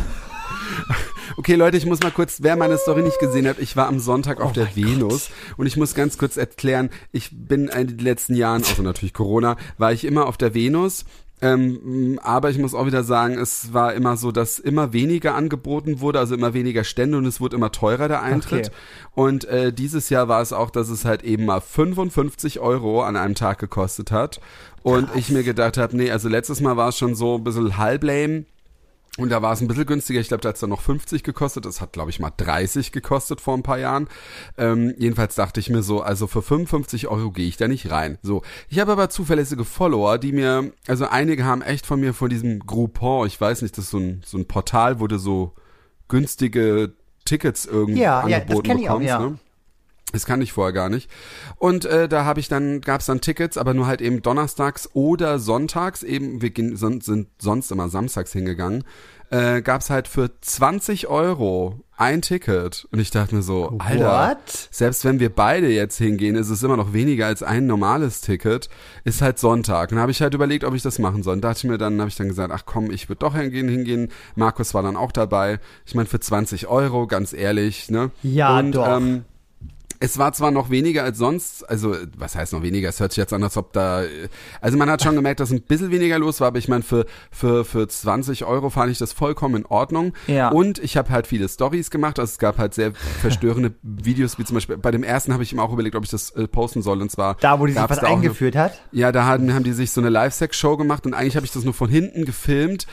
Speaker 2: Okay, Leute, ich muss mal kurz, wer meine Story nicht gesehen hat, ich war am Sonntag auf
Speaker 1: Oh
Speaker 2: der Venus und ich muss ganz kurz erklären, ich bin in den letzten Jahren, außer natürlich Corona, war ich immer auf der Venus. Ähm, aber ich muss auch wieder sagen, es war immer so, dass immer weniger angeboten wurde, also immer weniger Stände und es wurde immer teurer der Eintritt.
Speaker 1: Okay.
Speaker 2: Und äh, dieses Jahr war es auch, dass es halt eben mal 55 Euro an einem Tag gekostet hat. Und ich mir gedacht habe, nee, also letztes Mal war es schon so ein bisschen halb lame. Und da war es ein bisschen günstiger. Ich glaube, da hat es dann noch 50 gekostet. Das hat, glaube ich, mal 30 gekostet vor ein paar Jahren. Ähm, jedenfalls dachte ich mir so, also für 55 Euro gehe ich da nicht rein. So, ich habe aber zuverlässige Follower, die mir, also einige haben echt von mir von diesem Groupon, ich weiß nicht, das ist so ein, so ein Portal, wo du so günstige Tickets irgendwie
Speaker 1: Ja, ja,
Speaker 2: angeboten
Speaker 1: das kenn ich auch,
Speaker 2: bekommst.
Speaker 1: ja.
Speaker 2: Ne? Das kann ich vorher gar nicht. Und äh, da habe ich dann, gab es dann Tickets, aber nur halt eben donnerstags oder sonntags, eben, wir gehen, son, sind sonst immer samstags hingegangen, äh, gab es halt für 20 Euro ein Ticket. Und ich dachte mir so, Alter,
Speaker 1: What?
Speaker 2: selbst wenn wir beide jetzt hingehen, ist es immer noch weniger als ein normales Ticket. Ist halt Sonntag. Und dann habe ich halt überlegt, ob ich das machen soll. Und dachte ich mir dann, habe ich dann gesagt, ach komm, ich würde doch hingehen, hingehen. Markus war dann auch dabei. Ich meine, für 20 Euro, ganz ehrlich, ne?
Speaker 1: Ja,
Speaker 2: Und,
Speaker 1: doch.
Speaker 2: Ähm, es war zwar noch weniger als sonst, also was heißt noch weniger? Es hört sich jetzt an, als ob da, also man hat schon gemerkt, dass ein bisschen weniger los war, aber ich meine für für für 20 Euro fand ich das vollkommen in Ordnung.
Speaker 1: Ja.
Speaker 2: Und ich habe halt viele Stories gemacht, also es gab halt sehr verstörende Videos, wie zum Beispiel bei dem ersten habe ich ihm auch überlegt, ob ich das äh, posten soll und zwar
Speaker 1: Da, wo die sich was
Speaker 2: auch eine-
Speaker 1: eingeführt hat.
Speaker 2: ja, da haben, haben die sich so eine Live-Sex-Show gemacht und eigentlich habe ich das nur von hinten gefilmt,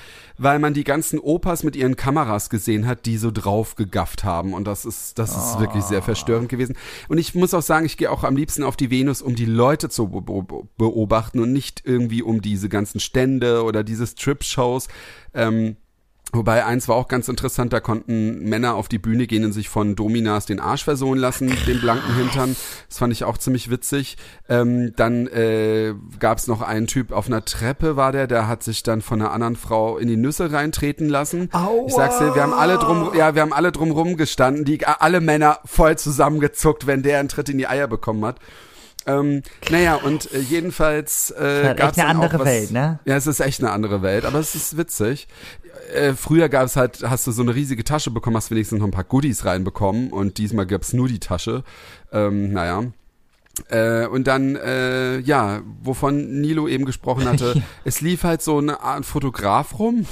Speaker 2: weil man die ganzen Opas mit ihren Kameras gesehen hat, die so drauf gegafft haben und das ist, das ist wirklich sehr verstörend gewesen. Und ich muss auch sagen, ich gehe auch am liebsten auf die Venus, um die Leute zu be be beobachten und nicht irgendwie um diese ganzen Stände oder diese Strip-Shows. Ähm, Wobei eins war auch ganz interessant, da konnten Männer auf die Bühne gehen und sich von Dominas den Arsch versohlen lassen, den blanken Hintern. Das fand ich auch ziemlich witzig. Ähm, dann äh, gab es noch einen Typ auf einer Treppe, war der, der hat sich dann von einer anderen Frau in die Nüsse reintreten lassen.
Speaker 1: Aua.
Speaker 2: Ich sag's dir, wir haben alle drum, ja, wir haben alle drum rumgestanden, die alle Männer voll zusammengezuckt, wenn der einen Tritt in die Eier bekommen hat. Ähm, naja, und äh, jedenfalls äh,
Speaker 1: halt
Speaker 2: gab's
Speaker 1: echt eine andere
Speaker 2: was,
Speaker 1: Welt, ne?
Speaker 2: Ja, es ist echt eine andere Welt, aber es ist witzig. Äh, früher gab es halt, hast du so eine riesige Tasche bekommen, hast wenigstens noch ein paar Goodies reinbekommen und diesmal gab's nur die Tasche. Ähm, naja. Äh, und dann, äh, ja, wovon Nilo eben gesprochen hatte, es lief halt so eine Art Fotograf rum,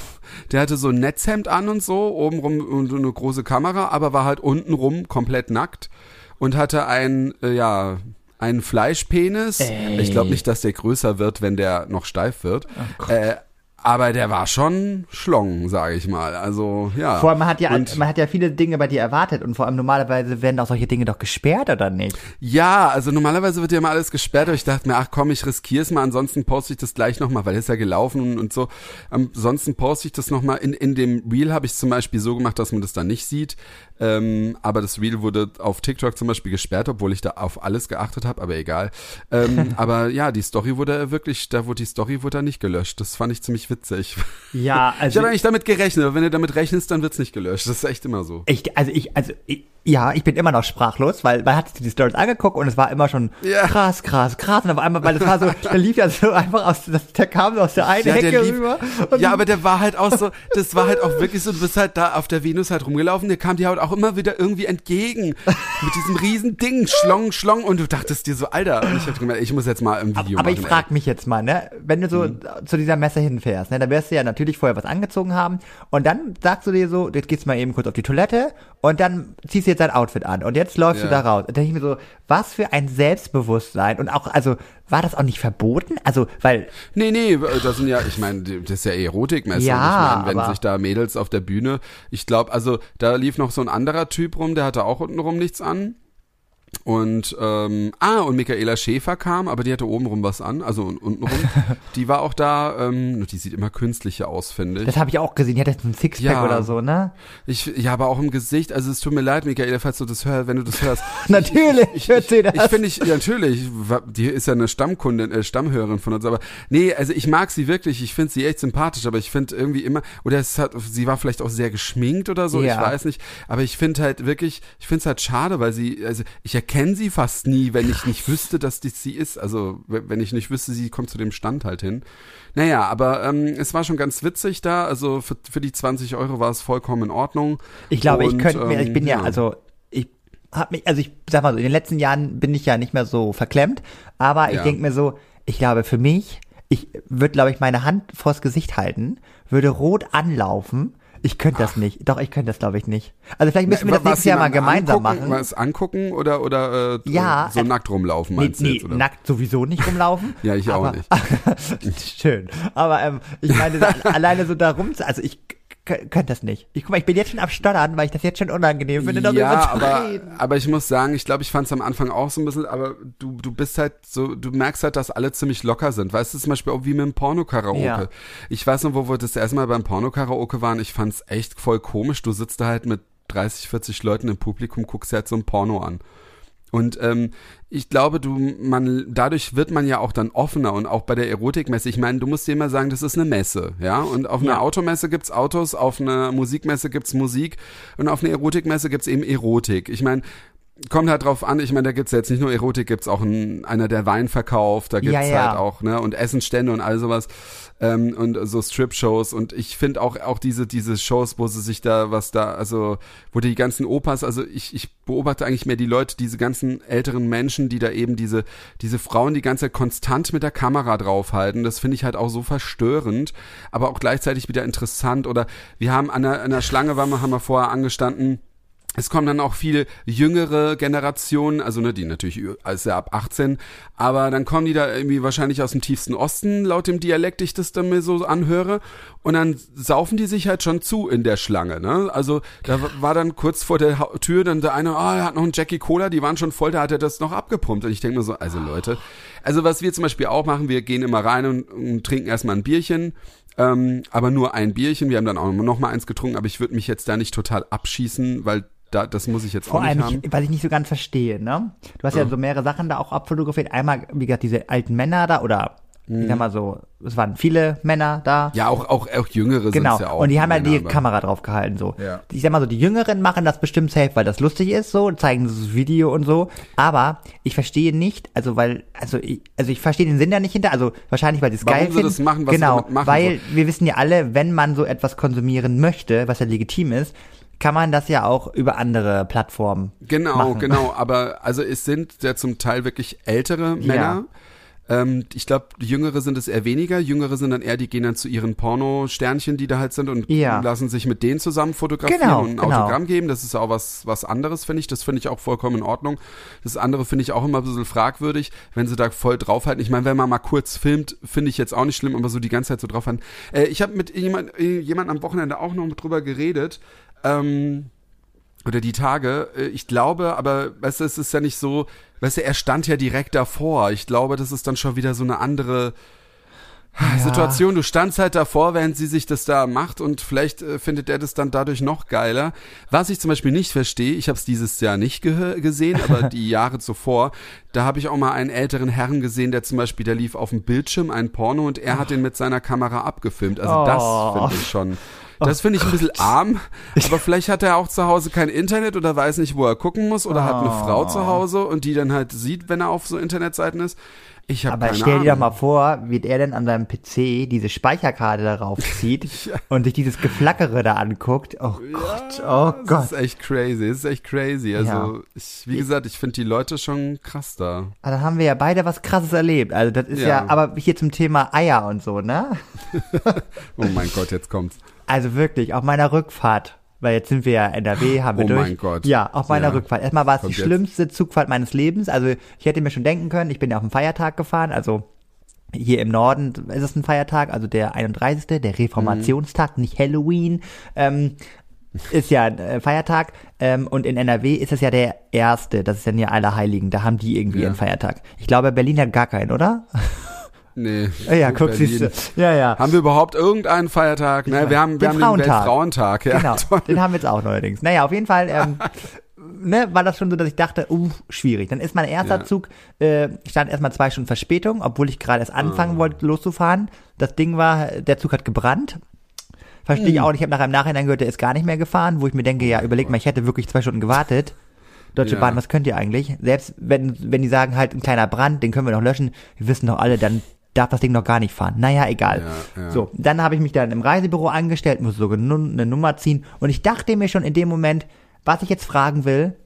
Speaker 2: der hatte so ein Netzhemd an und so, obenrum und eine große Kamera, aber war halt untenrum komplett nackt und hatte ein, äh, ja, einen Fleischpenis.
Speaker 1: Ey.
Speaker 2: Ich glaube nicht, dass der größer wird, wenn der noch steif wird. äh, aber der war schon schlong, sage ich mal. Also, ja.
Speaker 1: Vor allem, man hat ja,
Speaker 2: Und-
Speaker 1: man hat ja viele Dinge bei dir erwartet und vor allem normalerweise werden auch solche Dinge doch gesperrt, oder nicht?
Speaker 2: Ja, also normalerweise wird ja immer alles gesperrt, aber ich dachte mir, ach komm, ich riskiere es mal, ansonsten poste ich das gleich nochmal, weil er ist ja gelaufen und, und so. Ansonsten poste ich das nochmal. In, in dem Reel habe ich zum Beispiel so gemacht, dass man das dann nicht sieht. Ähm, aber das Reel wurde auf TikTok zum Beispiel gesperrt, obwohl ich da auf alles geachtet habe, aber egal. Ähm, aber ja, die Story wurde wirklich, da wurde die Story wurde da nicht gelöscht. Das fand ich ziemlich witzig.
Speaker 1: Ja,
Speaker 2: Ich
Speaker 1: also
Speaker 2: habe eigentlich damit gerechnet, aber wenn du damit rechnest, dann wird's nicht gelöscht. Das ist echt immer so.
Speaker 1: ich, also ich, also ich, ja, ich bin immer noch sprachlos, weil man hat sich die Stories angeguckt und es war immer schon
Speaker 2: Ja.
Speaker 1: krass, krass, krass. Und auf einmal, weil es war so, der lief ja so einfach aus, das, der kam so aus der einen
Speaker 2: Ja,
Speaker 1: Hecke
Speaker 2: der lief,
Speaker 1: rüber.
Speaker 2: Ja, aber der war halt auch so, das war halt auch wirklich so, du bist halt da auf der Venus halt rumgelaufen, der kam dir halt auch immer wieder irgendwie entgegen mit diesem riesen Ding, Schlong, Schlong und du dachtest dir so, Alter, und ich hab gemeint, ich muss jetzt mal ein Video
Speaker 1: Aber
Speaker 2: machen.
Speaker 1: ich frage mich jetzt mal, ne, wenn du so zu dieser Messe hinfährst, ne, dann wirst du ja natürlich vorher was angezogen haben und dann sagst du dir so, jetzt gehst du mal eben kurz auf die Toilette und dann ziehst du jetzt dein Outfit an und jetzt läufst
Speaker 2: Ja.
Speaker 1: du da raus. Und denke ich mir so, was für ein Selbstbewusstsein und auch, also, war das auch nicht verboten? Also, weil,
Speaker 2: Nee, nee, das sind ja, ich meine, das ist ja Erotikmesse.
Speaker 1: Ja,
Speaker 2: ich meine, wenn sich da Mädels auf der Bühne, ich glaube, also da lief noch so ein anderer Typ rum, der hatte auch untenrum nichts an. Und ähm, ah, und Michaela Schäfer kam, aber die hatte obenrum was an, also un- untenrum. die war auch da, ähm, die sieht immer künstlicher aus, finde ich.
Speaker 1: das habe ich auch gesehen, die hat jetzt ein Sixpack
Speaker 2: Ja.
Speaker 1: oder so, ne?
Speaker 2: Ich, ja, aber auch im Gesicht. Also es tut mir leid, Michaela, falls du das hörst, wenn du das hörst.
Speaker 1: Natürlich,
Speaker 2: ich,
Speaker 1: hört sie das.
Speaker 2: Ich finde ich, ja, natürlich, die ist ja eine Stammkundin, äh, Stammhörerin von uns, aber nee, also ich mag sie wirklich, ich finde sie echt sympathisch, aber ich finde irgendwie immer, oder es hat, sie war vielleicht auch sehr geschminkt oder so,
Speaker 1: Ja.
Speaker 2: ich weiß nicht, aber ich finde halt wirklich, ich finde es halt schade, weil sie, also ich erkenne sie fast nie, wenn ich nicht wüsste, dass das sie ist, also wenn ich nicht wüsste, sie kommt zu dem Stand halt hin. Naja, aber ähm, es war schon ganz witzig da, also für, für die 20 Euro war es vollkommen in Ordnung.
Speaker 1: Ich glaube, ich
Speaker 2: Und,
Speaker 1: könnte mir, ich
Speaker 2: ähm,
Speaker 1: bin ja, also ich habe mich, also ich sag mal so, in den letzten Jahren bin ich ja nicht mehr so verklemmt, aber ich
Speaker 2: Ja.
Speaker 1: denk mir so, ich glaube für mich, ich würde, glaube ich, meine Hand vors Gesicht halten, würde rot anlaufen. Ich könnte das nicht. Doch, ich könnte das, glaube ich, nicht. Also vielleicht müssen wir das nächstes Jahr mal gemeinsam
Speaker 2: angucken,
Speaker 1: machen.
Speaker 2: Was angucken oder, oder äh,
Speaker 1: Ja,
Speaker 2: so
Speaker 1: äh,
Speaker 2: nackt rumlaufen,
Speaker 1: Nee,
Speaker 2: meinst du
Speaker 1: nee
Speaker 2: jetzt? Oder?
Speaker 1: nackt sowieso nicht rumlaufen.
Speaker 2: Ja, ich auch
Speaker 1: aber, nicht. Schön. Aber ähm, ich meine, alleine so da rum, also ich könnte das nicht. Ich guck mal, ich bin jetzt schon am Stottern, weil ich das jetzt schon unangenehm finde,
Speaker 2: darüber ja, zu aber, reden. aber ich muss sagen, ich glaube, ich fand es am Anfang auch so ein bisschen, aber du, du bist halt so, du merkst halt, dass alle ziemlich locker sind. Weißt du, zum Beispiel auch wie mit dem Porno-Karaoke. Ja. Ich weiß noch, wo wir das erste Mal beim Porno-Karaoke waren, ich fand's echt voll komisch. Du sitzt da halt mit 30, 40 Leuten im Publikum, guckst dir halt so ein Porno an. Und ähm, ich glaube, du, man, dadurch wird man ja auch dann offener und auch bei der Erotikmesse. Ich meine, du musst dir immer sagen, das ist eine Messe, ja. Und auf einer Automesse gibt's Autos, auf einer Musikmesse gibt's Musik und auf einer Erotikmesse gibt's eben Erotik. Ich meine, kommt halt drauf an, ich meine, da gibt's jetzt nicht nur Erotik, gibt's auch ein, einer, der Wein verkauft, da gibt's ja, ja. halt auch, ne, und Essensstände und all sowas ähm, und so Strip-Shows und ich finde auch auch diese diese Shows, wo sie sich da was da, also wo die ganzen Opas, also ich ich beobachte eigentlich mehr die Leute, diese ganzen älteren Menschen, die da eben diese diese Frauen die ganze Zeit konstant mit der Kamera draufhalten, das finde ich halt auch so verstörend, aber auch gleichzeitig wieder interessant oder wir haben an einer, an einer Schlange waren wir haben wir vorher angestanden es kommen dann auch viele jüngere Generationen, also ne, die natürlich als ja ab 18, aber dann kommen die da irgendwie wahrscheinlich aus dem tiefsten Osten, laut dem Dialekt, ich das dann mir so anhöre, und dann saufen die sich halt schon zu in der Schlange, ne? Also da war dann kurz vor der Tür dann der eine, ah, oh, er hat noch einen Jackie Cola, die waren schon voll, da hat er das noch abgepumpt. Und ich denke mir so, also Leute, also was wir zum Beispiel auch machen, wir gehen immer rein und, und trinken erstmal ein Bierchen, ähm, aber nur ein Bierchen. Wir haben dann auch noch mal eins getrunken, aber ich würde mich jetzt da nicht total abschießen, weil da, das muss ich jetzt
Speaker 1: Vor
Speaker 2: auch nicht
Speaker 1: allem,
Speaker 2: haben.
Speaker 1: Ich, was ich nicht so ganz verstehe, ne? Du hast ja, ja so mehrere Sachen da auch abfotografiert. Einmal, wie gesagt, diese alten Männer da oder ich sag mhm. mal so, es waren viele Männer da.
Speaker 2: Ja, auch, auch, auch Jüngere
Speaker 1: genau.
Speaker 2: ja auch.
Speaker 1: Und die haben ja die Kamera drauf gehalten, so. Ja. Ich sag mal so, die Jüngeren machen das bestimmt safe, weil das lustig ist, so, zeigen das Video und so. Aber ich verstehe nicht, also weil, also ich, also ich verstehe den Sinn ja nicht hinter, also wahrscheinlich, weil sie es geil finden.
Speaker 2: Das machen, was
Speaker 1: genau,
Speaker 2: machen,
Speaker 1: weil so. wir wissen ja alle, wenn man so etwas konsumieren möchte, was ja legitim ist, kann man das ja auch über andere Plattformen.
Speaker 2: Genau,
Speaker 1: machen.
Speaker 2: genau. Aber also es sind ja zum Teil wirklich ältere Männer. Ja. Ähm, ich glaube, Jüngere sind es eher weniger. Jüngere sind dann eher, die gehen dann zu ihren Porno-Sternchen, die da halt sind und ja. lassen sich mit denen zusammen fotografieren
Speaker 1: genau,
Speaker 2: und ein
Speaker 1: genau.
Speaker 2: Autogramm geben. Das ist ja auch was, was anderes, finde ich. Das finde ich auch vollkommen in Ordnung. Das andere finde ich auch immer ein bisschen fragwürdig, wenn sie da voll draufhalten. Ich meine, wenn man mal kurz filmt, finde ich jetzt auch nicht schlimm, aber so die ganze Zeit so draufhalten. Äh, ich habe mit jemand, äh, jemand am Wochenende auch noch drüber geredet, ähm, oder die Tage, äh, ich glaube, aber weißt du, es ist ja nicht so, weißt du, er stand ja direkt davor. Ich glaube, das ist dann schon wieder so eine andere ja. Situation. Du standst halt davor, während sie sich das da macht und vielleicht äh, findet er das dann dadurch noch geiler. Was ich zum Beispiel nicht verstehe, ich habe es dieses Jahr nicht gesehen, aber die Jahre zuvor, da habe ich auch mal einen älteren Herrn gesehen, der zum Beispiel, der lief auf dem Bildschirm ein Porno und er hat den mit seiner Kamera abgefilmt. Also oh. das finde ich schon das finde ich ein bisschen arm, aber vielleicht hat er auch zu Hause kein Internet oder weiß nicht, wo er gucken muss oder oh. hat eine Frau zu Hause und die dann halt sieht, wenn er auf so Internetseiten ist. Ich habe
Speaker 1: Aber stell dir doch mal vor, wie er denn an seinem PC diese Speicherkarte darauf zieht ja. und sich dieses Geflackere da anguckt. Oh Gott, ja, oh Gott.
Speaker 2: Das ist echt crazy, das ist echt crazy. Also, ja. ich, wie gesagt, ich finde die Leute schon krass da.
Speaker 1: Also haben wir ja beide was krasses erlebt. Also das ist ja, aber hier zum Thema Eier und so, ne?
Speaker 2: oh mein Gott, jetzt kommt's.
Speaker 1: Also wirklich, auf meiner Rückfahrt, weil jetzt sind wir ja NRW, haben wir
Speaker 2: oh
Speaker 1: durch.
Speaker 2: Oh mein Gott.
Speaker 1: Ja, auf meiner ja. Rückfahrt. Erstmal war es die schlimmste Zugfahrt meines Lebens. Also ich hätte mir schon denken können, ich bin ja auf dem Feiertag gefahren, also hier im Norden ist es ein Feiertag, also der 31., der Reformationstag, mhm. nicht Halloween. Ähm, ist ja ein äh, Feiertag ähm, und in NRW ist es ja der erste, das ist ja hier Allerheiligen, da haben die irgendwie ja. einen Feiertag. Ich glaube, Berlin hat gar keinen, oder?
Speaker 2: Nee.
Speaker 1: Ja, guck, siehst du. Ja, ja.
Speaker 2: Haben wir überhaupt irgendeinen Feiertag? Ne, wir haben, wir
Speaker 1: den
Speaker 2: haben den Weltfrauentag. Ja,
Speaker 1: genau, toll. den haben wir jetzt auch neuerdings. Naja, auf jeden Fall ähm, ne, war das schon so, dass ich dachte, uh, schwierig. Dann ist mein erster ja. Zug, äh, ich stand erstmal zwei Stunden Verspätung, obwohl ich gerade erst anfangen oh. wollte, loszufahren. Das Ding war, der Zug hat gebrannt. Verstehe hm. ich auch nicht. Ich habe nachher im Nachhinein gehört, der ist gar nicht mehr gefahren, wo ich mir denke, ja, überleg mal, ich hätte wirklich zwei Stunden gewartet. Deutsche ja. Bahn, was könnt ihr eigentlich? Selbst wenn, wenn die sagen halt ein kleiner Brand, den können wir noch löschen, wir wissen doch alle, dann darf das Ding noch gar nicht fahren. Naja, egal. Ja, ja. So, dann habe ich mich dann im Reisebüro angestellt, muss sogar eine Nummer ziehen und ich dachte mir schon in dem Moment, was ich jetzt fragen will,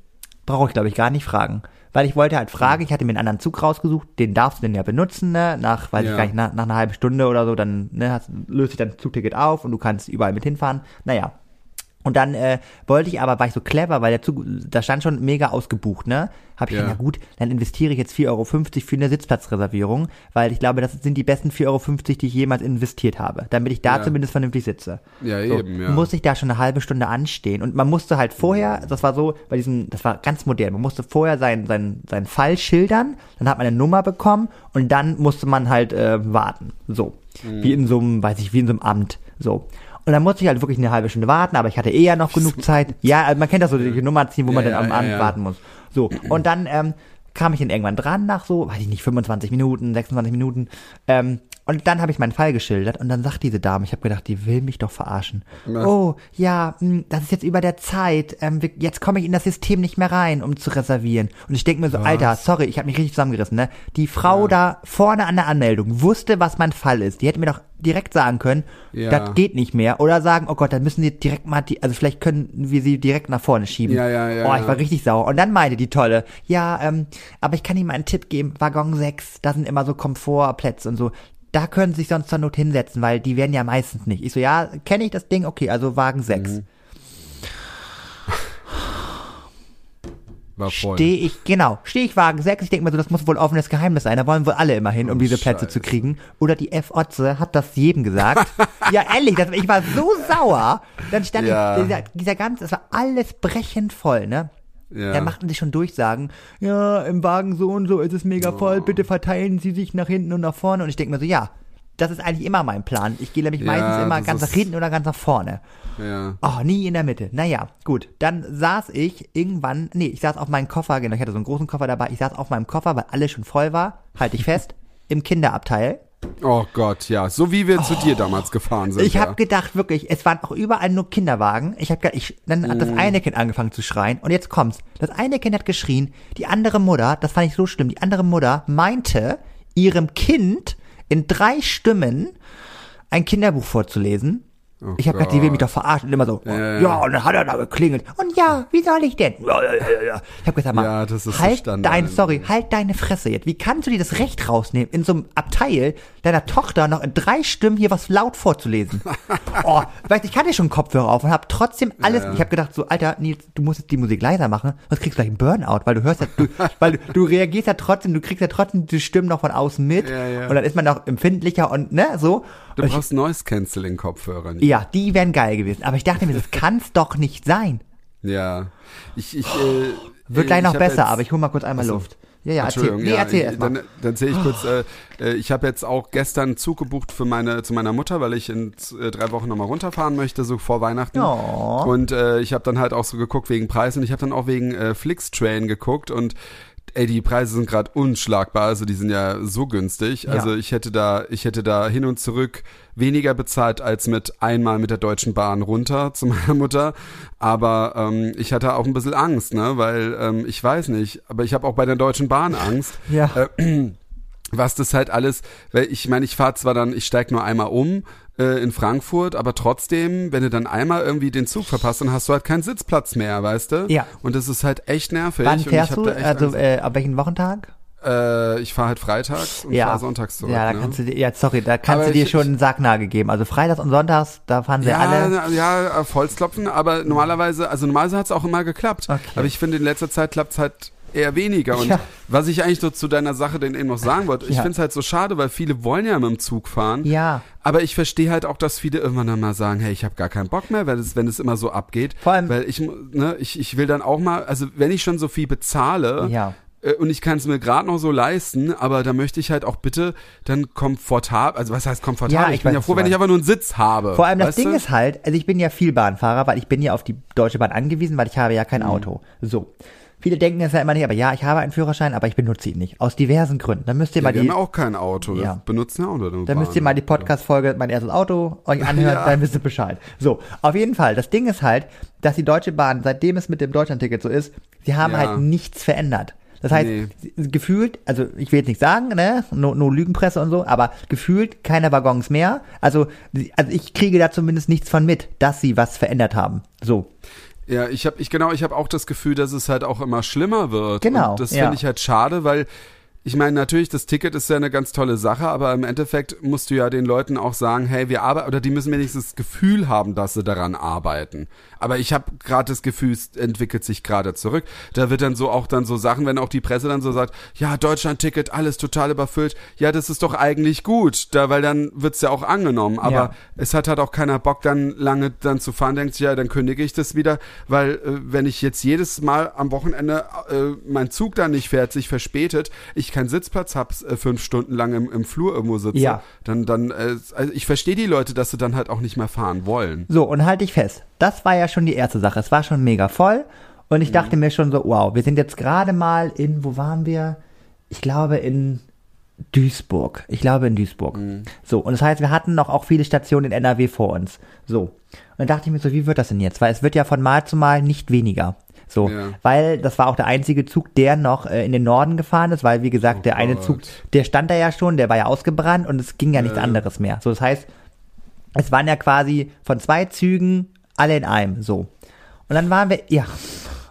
Speaker 1: brauche ich glaube ich gar nicht fragen. Weil ich wollte halt fragen, ich hatte mir einen anderen Zug rausgesucht, den darfst du denn ja benutzen, ne? Nach, weiß ja. ich gar nicht, nach, nach einer halben Stunde oder so, dann ne, hast, löst sich dein Zugticket auf und du kannst überall mit hinfahren. Naja, Und dann äh, wollte ich aber, war ich so clever, weil der Zug, da stand schon mega ausgebucht, ne? Hab ich
Speaker 2: Ja.
Speaker 1: gedacht, na gut, dann investiere ich jetzt 4,50 Euro für eine Sitzplatzreservierung, weil ich glaube, das sind die besten 4,50 Euro, die ich jemals investiert habe, damit ich da
Speaker 2: Ja.
Speaker 1: zumindest vernünftig sitze.
Speaker 2: Ja,
Speaker 1: So,
Speaker 2: eben, ja.
Speaker 1: Muss ich da schon eine halbe Stunde anstehen. Und man musste halt vorher, das war so, bei diesem, das war ganz modern, man musste vorher seinen, seinen, seinen Fall schildern, dann hat man eine Nummer bekommen und dann musste man halt äh, warten. So.
Speaker 2: Mhm.
Speaker 1: Wie in so einem, weiß ich, wie in so einem Amt. So. Und dann musste ich halt wirklich eine halbe Stunde warten, aber ich hatte eh ja noch genug Zeit. Ja, also man kennt das so, die Nummer ziehen, wo man
Speaker 2: Ja,
Speaker 1: dann am
Speaker 2: ja,
Speaker 1: Abend
Speaker 2: ja.
Speaker 1: warten muss. So. Und dann ähm, kam ich dann irgendwann dran nach so, weiß ich nicht, 25 Minuten, 26 Minuten. Ähm, und dann habe ich meinen Fall geschildert und dann sagt diese Dame, ich habe gedacht, die will mich doch verarschen.
Speaker 2: Was?
Speaker 1: Oh, ja, mh, das ist jetzt über der Zeit. Ähm, jetzt komme ich in das System nicht mehr rein, um zu reservieren. Und ich denke mir so, Alter, sorry, ich habe mich richtig zusammengerissen. Ne? Die Frau da vorne an der Anmeldung wusste, was mein Fall ist. Die hätte mir doch direkt sagen können,
Speaker 2: Ja.
Speaker 1: das geht nicht mehr. Oder sagen, oh Gott, dann müssen sie direkt mal, die, also vielleicht können wir sie direkt nach vorne schieben.
Speaker 2: Ja, ja, ja,
Speaker 1: Oh, ich
Speaker 2: ja.
Speaker 1: war richtig sauer. Und dann meinte die Tolle, ja, ähm, aber ich kann Ihnen mal einen Tipp geben, Waggon 6, da sind immer so Komfortplätze und so. Da können Sie sich sonst zur Not hinsetzen, weil die werden ja meistens nicht. Ich so, ja, kenne ich das Ding? Okay, also Wagen 6.
Speaker 2: Mhm.
Speaker 1: Stehe ich, genau, stehe ich Wagen 6, ich denke mir so, das muss wohl offenes Geheimnis sein, da wollen wohl alle immer hin, um
Speaker 2: Oh,
Speaker 1: diese Plätze
Speaker 2: Scheiße.
Speaker 1: zu kriegen. Oder die F-Otze hat das jedem gesagt. ja, ehrlich, das, ich war so sauer. Dann stand
Speaker 2: Ja.
Speaker 1: ich, dieser, dieser ganze, es war alles brechend voll, ne?
Speaker 2: Ja.
Speaker 1: Da machten sie schon Durchsagen, ja, im Wagen so und so ist es mega voll, bitte verteilen Sie sich nach hinten und nach vorne. Und ich denke mir so, ja, das ist eigentlich immer mein Plan. Ich gehe nämlich
Speaker 2: Ja,
Speaker 1: meistens immer ganz nach hinten oder ganz nach vorne.
Speaker 2: Ja.
Speaker 1: Oh, nie in der Mitte. Naja, gut. Dann saß ich irgendwann, nee, ich saß auf meinem Koffer, genau, ich hatte so einen großen Koffer dabei, ich saß auf meinem Koffer, weil alles schon voll war, halte ich fest, im Kinderabteil.
Speaker 2: Oh Gott, ja. So wie wir zu dir damals gefahren sind.
Speaker 1: Ich
Speaker 2: ja.
Speaker 1: habe gedacht, wirklich, es waren auch überall nur Kinderwagen. Ich habe ich, dann hat das
Speaker 2: Mm.
Speaker 1: eine Kind angefangen zu schreien und jetzt kommt's. Das eine Kind hat geschrien, die andere Mutter, das fand ich so schlimm, die andere Mutter meinte, ihrem Kind in drei Stimmen ein Kinderbuch vorzulesen.
Speaker 2: Oh
Speaker 1: ich habe gedacht, die will mich doch verarschen. Und immer so,
Speaker 2: Ja,
Speaker 1: ja, und dann hat er da geklingelt. Und ja, wie soll ich denn? Ja, ja, ja, ja. Ich habe gesagt, mal,
Speaker 2: Ja,
Speaker 1: halt
Speaker 2: Standard.
Speaker 1: dein, sorry, halt deine Fresse jetzt. Wie kannst du dir das Recht rausnehmen, in so einem Abteil deiner Tochter noch in drei Stimmen hier was laut vorzulesen? oh, weißt ich hatte schon Kopfhörer auf und habe trotzdem alles,
Speaker 2: Ja, ja.
Speaker 1: ich habe gedacht so, Alter, Nils, du musst jetzt die Musik leiser machen, sonst kriegst du gleich einen Burnout, weil du hörst ja, du, weil du, du reagierst ja trotzdem, du kriegst ja trotzdem die Stimmen noch von außen mit und dann ist man noch empfindlicher und ne, so.
Speaker 2: Du brauchst Noise Cancelling Kopfhörer.
Speaker 1: ja, die wären geil gewesen, aber ich dachte mir, das kann's doch nicht sein.
Speaker 2: Ja. Ich, ich, äh,
Speaker 1: Wird
Speaker 2: äh,
Speaker 1: gleich
Speaker 2: ich
Speaker 1: noch besser,
Speaker 2: jetzt-
Speaker 1: aber ich hol mal kurz einmal Luft. Ja, ja, erzähl. Nee,
Speaker 2: ja,
Speaker 1: erzähl
Speaker 2: ich,
Speaker 1: erst mal.
Speaker 2: dann, dann sehe ich kurz, äh, äh, ich habe jetzt auch gestern Zug gebucht für meine, zu meiner Mutter, weil ich in äh, drei Wochen nochmal runterfahren möchte, so vor Weihnachten.
Speaker 1: Oh.
Speaker 2: Und äh, ich habe dann halt auch so geguckt wegen Preisen und ich habe dann auch wegen äh, Flixtrain geguckt und ey, die Preise sind gerade unschlagbar, also die sind ja so günstig. Also
Speaker 1: Ja.
Speaker 2: ich hätte da, ich hätte da hin und zurück weniger bezahlt als mit einmal mit der Deutschen Bahn runter zu meiner Mutter. Aber ähm, ich hatte auch ein bisschen Angst, ne? Weil ähm, ich weiß nicht, aber ich habe auch bei der Deutschen Bahn Angst.
Speaker 1: Ja.
Speaker 2: Äh, was das halt alles, weil ich meine, ich fahre zwar dann, ich steig nur einmal um äh, in Frankfurt, aber trotzdem, wenn du dann einmal irgendwie den Zug verpasst, dann hast du halt keinen Sitzplatz mehr, weißt du?
Speaker 1: Ja.
Speaker 2: Und das ist halt echt nervig.
Speaker 1: Wann fährst du? Also, äh, ab welchem Wochentag?
Speaker 2: äh, ich fahre halt freitags und
Speaker 1: ja.
Speaker 2: fahre sonntags zurück.
Speaker 1: Ja, da
Speaker 2: ne?
Speaker 1: kannst du dir, ja, sorry, da kannst
Speaker 2: Aber
Speaker 1: du dir
Speaker 2: ich-
Speaker 1: schon einen Sacknagel geben. Also Freitags und Sonntags, da fahren sie
Speaker 2: ja,
Speaker 1: alle.
Speaker 2: ja, auf Holz klopfen, aber normalerweise, also normalerweise hat's auch immer geklappt.
Speaker 1: Okay.
Speaker 2: Aber ich finde, in letzter Zeit klappt's halt eher weniger. Und
Speaker 1: Ja.
Speaker 2: was ich eigentlich so zu deiner Sache denn eben noch sagen wollte, ich
Speaker 1: Ja.
Speaker 2: finde es halt so schade, weil viele wollen ja mit dem Zug fahren.
Speaker 1: Ja.
Speaker 2: Aber ich verstehe halt auch, dass viele irgendwann dann mal sagen, hey, ich habe gar keinen Bock mehr, weil es, wenn es immer so abgeht.
Speaker 1: Vor allem-
Speaker 2: weil ich, ne, ich, ich will dann auch mal, also wenn ich schon so viel bezahle,
Speaker 1: Ja.
Speaker 2: äh, und ich kann es mir gerade noch so leisten, aber da möchte ich halt auch bitte dann komfortabel, also was heißt komfortabel?
Speaker 1: Ja,
Speaker 2: ich,
Speaker 1: ich
Speaker 2: bin ja froh, wenn ich einfach nur einen Sitz habe.
Speaker 1: Vor allem das Ding
Speaker 2: du?
Speaker 1: ist halt, also ich bin ja viel Bahnfahrer, weil ich bin ja auf die Deutsche Bahn angewiesen, weil ich habe ja
Speaker 2: Mhm.
Speaker 1: kein Auto. So. Viele denken es ja immer nicht, aber ja, ich habe einen Führerschein, aber ich benutze ihn nicht. Aus diversen Gründen. Dann müsst ihr
Speaker 2: ja,
Speaker 1: mal
Speaker 2: wir
Speaker 1: die,
Speaker 2: haben ja auch kein Auto, wir
Speaker 1: Ja.
Speaker 2: benutzen ja auch nur
Speaker 1: dann müsst ihr
Speaker 2: Bahn.
Speaker 1: mal die Podcast-Folge Mein erstes Auto euch anhören,
Speaker 2: Ja.
Speaker 1: dann wisst ihr Bescheid. So, auf jeden Fall. Das Ding ist halt, dass die Deutsche Bahn, seitdem es mit dem Deutschlandticket so ist, sie haben
Speaker 2: Ja.
Speaker 1: halt nichts verändert. Das heißt,
Speaker 2: Nee.
Speaker 1: gefühlt, also ich will jetzt nicht sagen, ne, no, no Lügenpresse und so, aber gefühlt keine Waggons mehr. Also, also ich kriege da zumindest nichts von mit, dass sie was verändert haben. So.
Speaker 2: Ja, ich habe ich genau, ich habe auch das Gefühl, dass es halt auch immer schlimmer wird.
Speaker 1: Genau,
Speaker 2: Und das
Speaker 1: ja.
Speaker 2: finde ich halt schade, weil ich meine, natürlich, das Ticket ist ja eine ganz tolle Sache, aber im Endeffekt musst du ja den Leuten auch sagen, hey, wir arbeiten, oder die müssen wenigstens das Gefühl haben, dass sie daran arbeiten. Aber ich habe gerade das Gefühl, es entwickelt sich gerade zurück. Da wird dann so auch dann so Sachen, wenn auch die Presse dann so sagt, ja, Deutschland-Ticket, alles total überfüllt. Ja, das ist doch eigentlich gut, da, weil dann wird's ja auch angenommen. Aber
Speaker 1: Ja.
Speaker 2: es hat halt auch keiner Bock, dann lange dann zu fahren, denkt, ja, dann kündige ich das wieder, weil äh, wenn ich jetzt jedes Mal am Wochenende äh, mein Zug dann nicht fährt, sich verspätet, ich keinen Sitzplatz hab, äh, fünf Stunden lang im, im Flur irgendwo sitze,
Speaker 1: Ja.
Speaker 2: dann, dann, äh, also ich verstehe die Leute, dass sie dann halt auch nicht mehr fahren wollen.
Speaker 1: So, und halte ich fest. Das war ja schon die erste Sache. Es war schon mega voll. Und ich dachte mir schon so, wow, wir sind jetzt gerade mal in, wo waren wir? Ich glaube in Duisburg. Ich glaube in Duisburg. So, und das heißt, wir hatten noch auch viele Stationen in NRW vor uns. So. Und dann dachte ich mir so, wie wird das denn jetzt? Weil es wird ja von Mal zu Mal nicht weniger. So,
Speaker 2: Ja.
Speaker 1: weil das war auch der einzige Zug, der noch äh, in den Norden gefahren ist, weil wie gesagt, der eine
Speaker 2: Gott.
Speaker 1: Zug, der stand da ja schon, der war ja ausgebrannt und es ging ja nichts anderes mehr. So, das heißt, es waren ja quasi von zwei Zügen alle in einem, so. Und dann waren wir, ja,